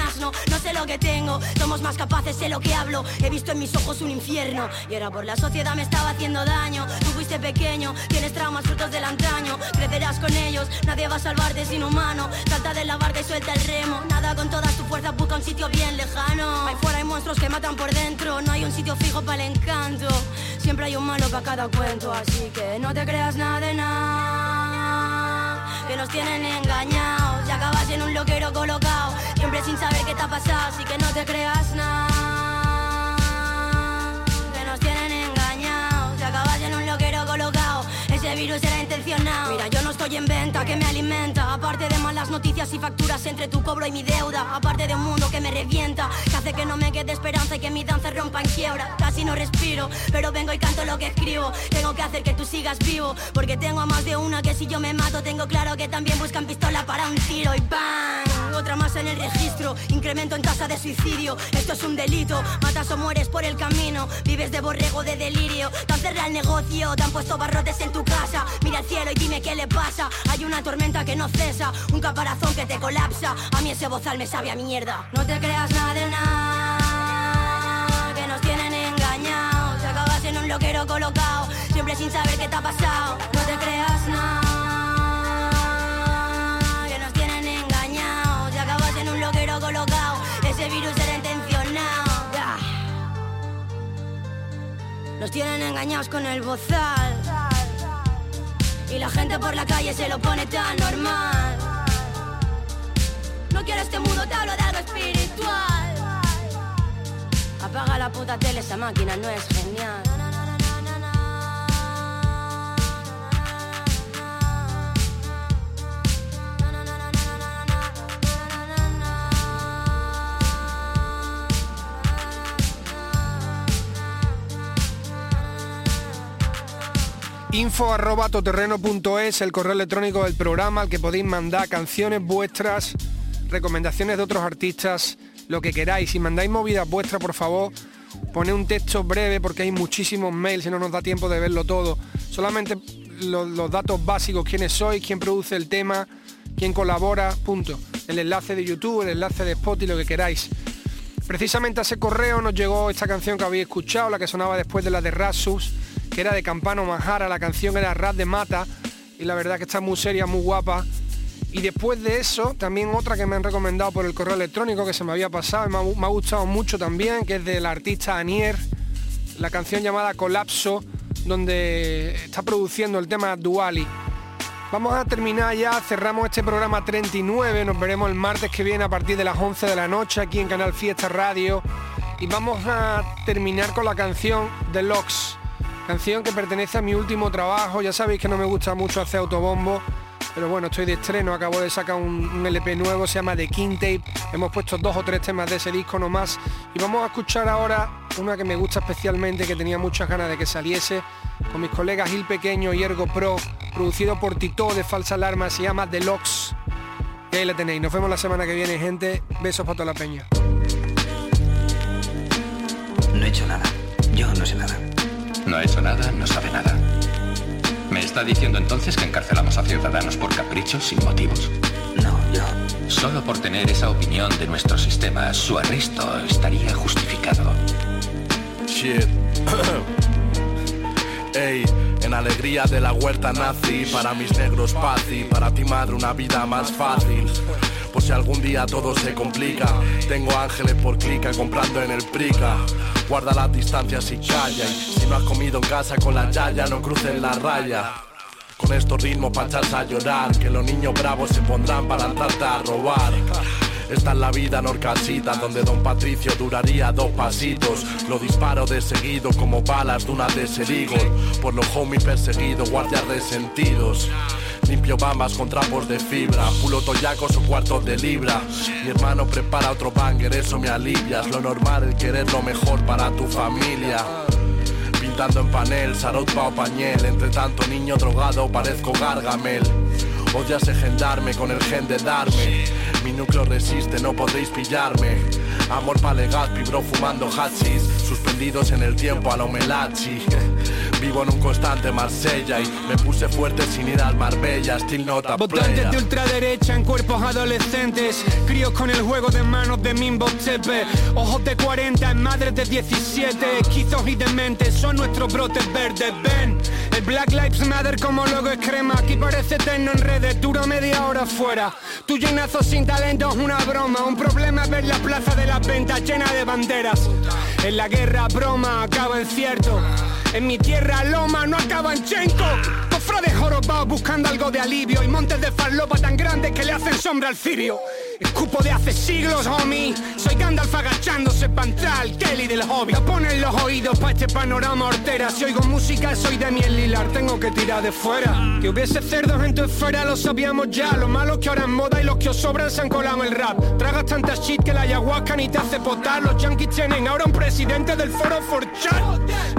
No sé lo que tengo, somos más capaces, sé lo que hablo. He visto en mis ojos un infierno. Y era por la sociedad me estaba haciendo daño. Tú fuiste pequeño, tienes traumas frutos del antaño. Crecerás con ellos, nadie va a salvarte sin humano. Salta de la barca y suelta el remo. Nada con toda tu fuerza, busca un sitio bien lejano. Ahí fuera hay monstruos que matan por dentro. No hay un sitio fijo para el encanto. Siempre hay un malo para cada cuento. Así que no te creas nada de nada. Que nos tienen engañados. Y acabas en un loquero colocado. Siempre sin saber qué te ha pasado. Así que no te creas nada. Virus era intencionado. Mira, yo no estoy en venta, que me alimenta. Aparte de malas noticias y facturas entre tu cobro y mi deuda. Aparte de un mundo que me revienta. Que hace que no me quede esperanza y que mi danza rompa en quiebra. Casi no respiro, pero vengo y canto lo que escribo. Tengo que hacer que tú sigas vivo. Porque tengo a más de una que si yo me mato, tengo claro que también buscan pistola para un tiro. Y ¡bang! Otra más en el registro. Incremento en tasa de suicidio. Esto es un delito. Matas o mueres por el camino. Vives de borrego de delirio. Te han cerrado el negocio. Te han puesto barrotes en tu casa. Mira el cielo y dime qué le pasa. Hay una tormenta que no cesa. Un caparazón que te colapsa. A mí ese bozal me sabe a mierda. No te creas nada de nada. Que nos tienen engañados. Te acabas en un loquero colocado. Siempre sin saber qué te ha pasado. No te creas nada. Que nos tienen engañados. Y acabas en un loquero colocado. Ese virus era intencionado. Nos tienen engañados con el bozal. Y la gente por la calle se lo pone tan normal. No quiero este mundo, te hablo de algo espiritual. Apaga la puta tele, esa máquina no es genial. Info arroba toterreno.es, el correo electrónico del programa al que podéis mandar canciones vuestras, recomendaciones de otros artistas, lo que queráis. Si mandáis movidas vuestras, por favor, poned un texto breve porque hay muchísimos mails y no nos da tiempo de verlo todo. Solamente los, datos básicos, quiénes sois, quién produce el tema, quién colabora, punto. El enlace de YouTube, el enlace de Spotify, lo que queráis. Precisamente a ese correo nos llegó esta canción que habéis escuchado, la que sonaba después de la de Rasus, que era de Campano Manjara, la canción era Rat de Mata, y la verdad que está muy seria, muy guapa. Y después de eso, también otra que me han recomendado por el correo electrónico que se me había pasado y me ha, gustado mucho también, que es del artista Anier, la canción llamada Colapso, donde está produciendo el tema Duali. Vamos a terminar ya, cerramos este programa 39, nos veremos el martes que viene a partir de las 11 de la noche aquí en Canal Fiesta Radio y vamos a terminar con la canción Deluxe, canción que pertenece a mi último trabajo, ya sabéis que no me gusta mucho hacer autobombo, pero bueno, estoy de estreno, acabo de sacar un, LP nuevo, se llama The King Tape, hemos puesto dos o tres temas de ese disco nomás y vamos a escuchar ahora una que me gusta especialmente, que tenía muchas ganas de que saliese, con mis colegas Gil Pequeño y Ergo Pro, producido por Tito de Falsa Alarma, se llama Deluxe. Y ahí la tenéis, nos vemos la semana que viene, gente. Besos para toda la peña. No he hecho nada. Yo no sé nada. No ha hecho nada, no sabe nada. ¿Me está diciendo entonces que encarcelamos a ciudadanos por caprichos sin motivos? No, yo... Solo por tener esa opinión de nuestro sistema, su arresto estaría justificado. Shit. [coughs] Ey, en alegría de la huerta nazi, para mis negros paz y para ti madre una vida más fácil. Por si algún día todo se complica, tengo ángeles por clica comprando en el prica. Guarda las distancias y calla, y si no has comido en casa con la yaya, no cruces la raya. Con estos ritmos pa' echarse a llorar, que los niños bravos se pondrán para entrarte a robar. Esta es la vida norcasita, donde Don Patricio duraría dos pasitos. Lo disparo de seguido como balas de una de Eagle. Por los homies perseguidos, guardias resentidos. Limpio bambas con trapos de fibra, pulo toyacos o cuartos de libra. Mi hermano prepara otro banger, eso me alivias. Lo normal es querer lo mejor para tu familia. Pintando en panel, sarot o pañel. Entre tanto niño drogado parezco gargamel. Odias gendarme con el gen de darme. Mi núcleo resiste, no podréis pillarme. Amor pa' Legazpi, bro, fumando hachis. Suspendidos en el tiempo a lo melachi. Vivo en un constante Marsella y me puse fuerte sin ir al Marbella. Still not a Votantes de ultraderecha en cuerpos adolescentes Críos con el juego de manos de Mimbo Tepe Ojos de 40 en madres de 17 Esquizos y dementes son nuestros brotes verdes. Ven, el Black Lives Matter como logo es crema Aquí parece eterno en redes, duro media hora fuera Tu llenazo sin talento es una broma Un problema es ver la plaza de las ventas llena de banderas. En la guerra broma acaba en cierto En mi tierra loma no acaba en chenco Cofrades jorobados buscando algo de alivio. Y montes de farlopa tan grandes que le hacen sombra al cirio. Escupo de hace siglos, homie. Soy Gandalf agachándose pa' entrar al Kelly del hobby Ponen los oídos pa' este panorama hortera. Si oigo música soy de miel lilar Tengo que tirar de fuera. Que hubiese cerdos en tu esfera lo sabíamos ya. Lo malo que ahora en moda y los que os sobran se han colado el rap. Tragas tanta shit que la ayahuasca ni te hace potar. Los yankees tienen ahora un presidente del foro for chat.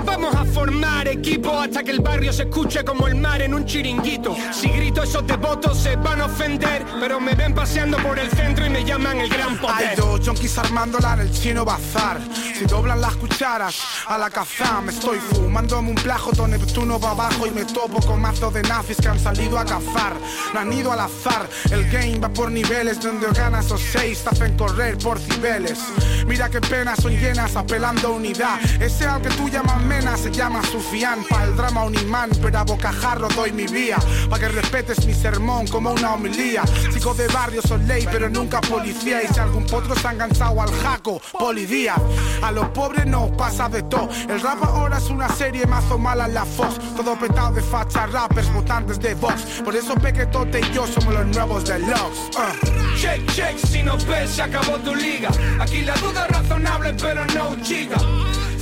Vamos a formar equipo hasta que el barrio se escuche como el mar en un chiringuito Si grito esos devotos se van a ofender Pero me ven paseando por el centro y me llaman el gran Hay poder dos junkies armándola en el chino bazar. Si doblan las cucharas a la caza, me estoy fumándome un plajo, todo Neptuno va abajo y me topo con mazos de nazis que han salido a cazar. No han ido al azar, el game va por niveles donde ganas o seis te hacen correr por cibeles. Mira qué penas son llenas apelando a unidad. Ese al que tú llamas mena se llama Sufián. Pa' el drama un imán, pero a bocajarro doy mi vía. Pa' que respetes mi sermón como una homilía. Chicos de barrio son ley, pero nunca policía. Y si algún potro se ha enganchado al jaco, polidía. A los pobres nos pasa de todo. El rap ahora es una serie mazo mala en la Fox. Todo petado de facha rappers, votantes de Vox. Por eso Pequetote y yo somos los nuevos de Lux. Uh. Check, check, si no ves se acabó tu liga Aquí la duda es razonable pero no chica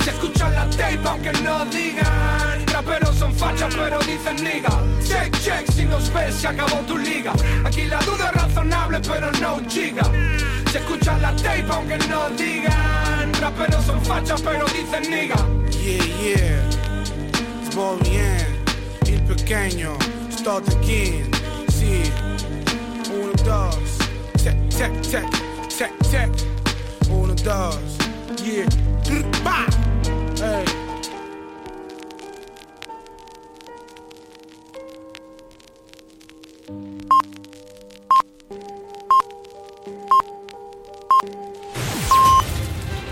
Se escucha la tape aunque no digan Raperos son fachas pero dicen niga Check, check, si nos ves se acabó tu liga Aquí la duda es razonable pero no chica Se escucha la tape aunque no digan Raperos son fachas pero dicen niga Yeah, yeah. Svol bien, il pequeño, sto King. Sí, uno, dos. Check, check, check, check, check. Uno, does. Yeah, Hey.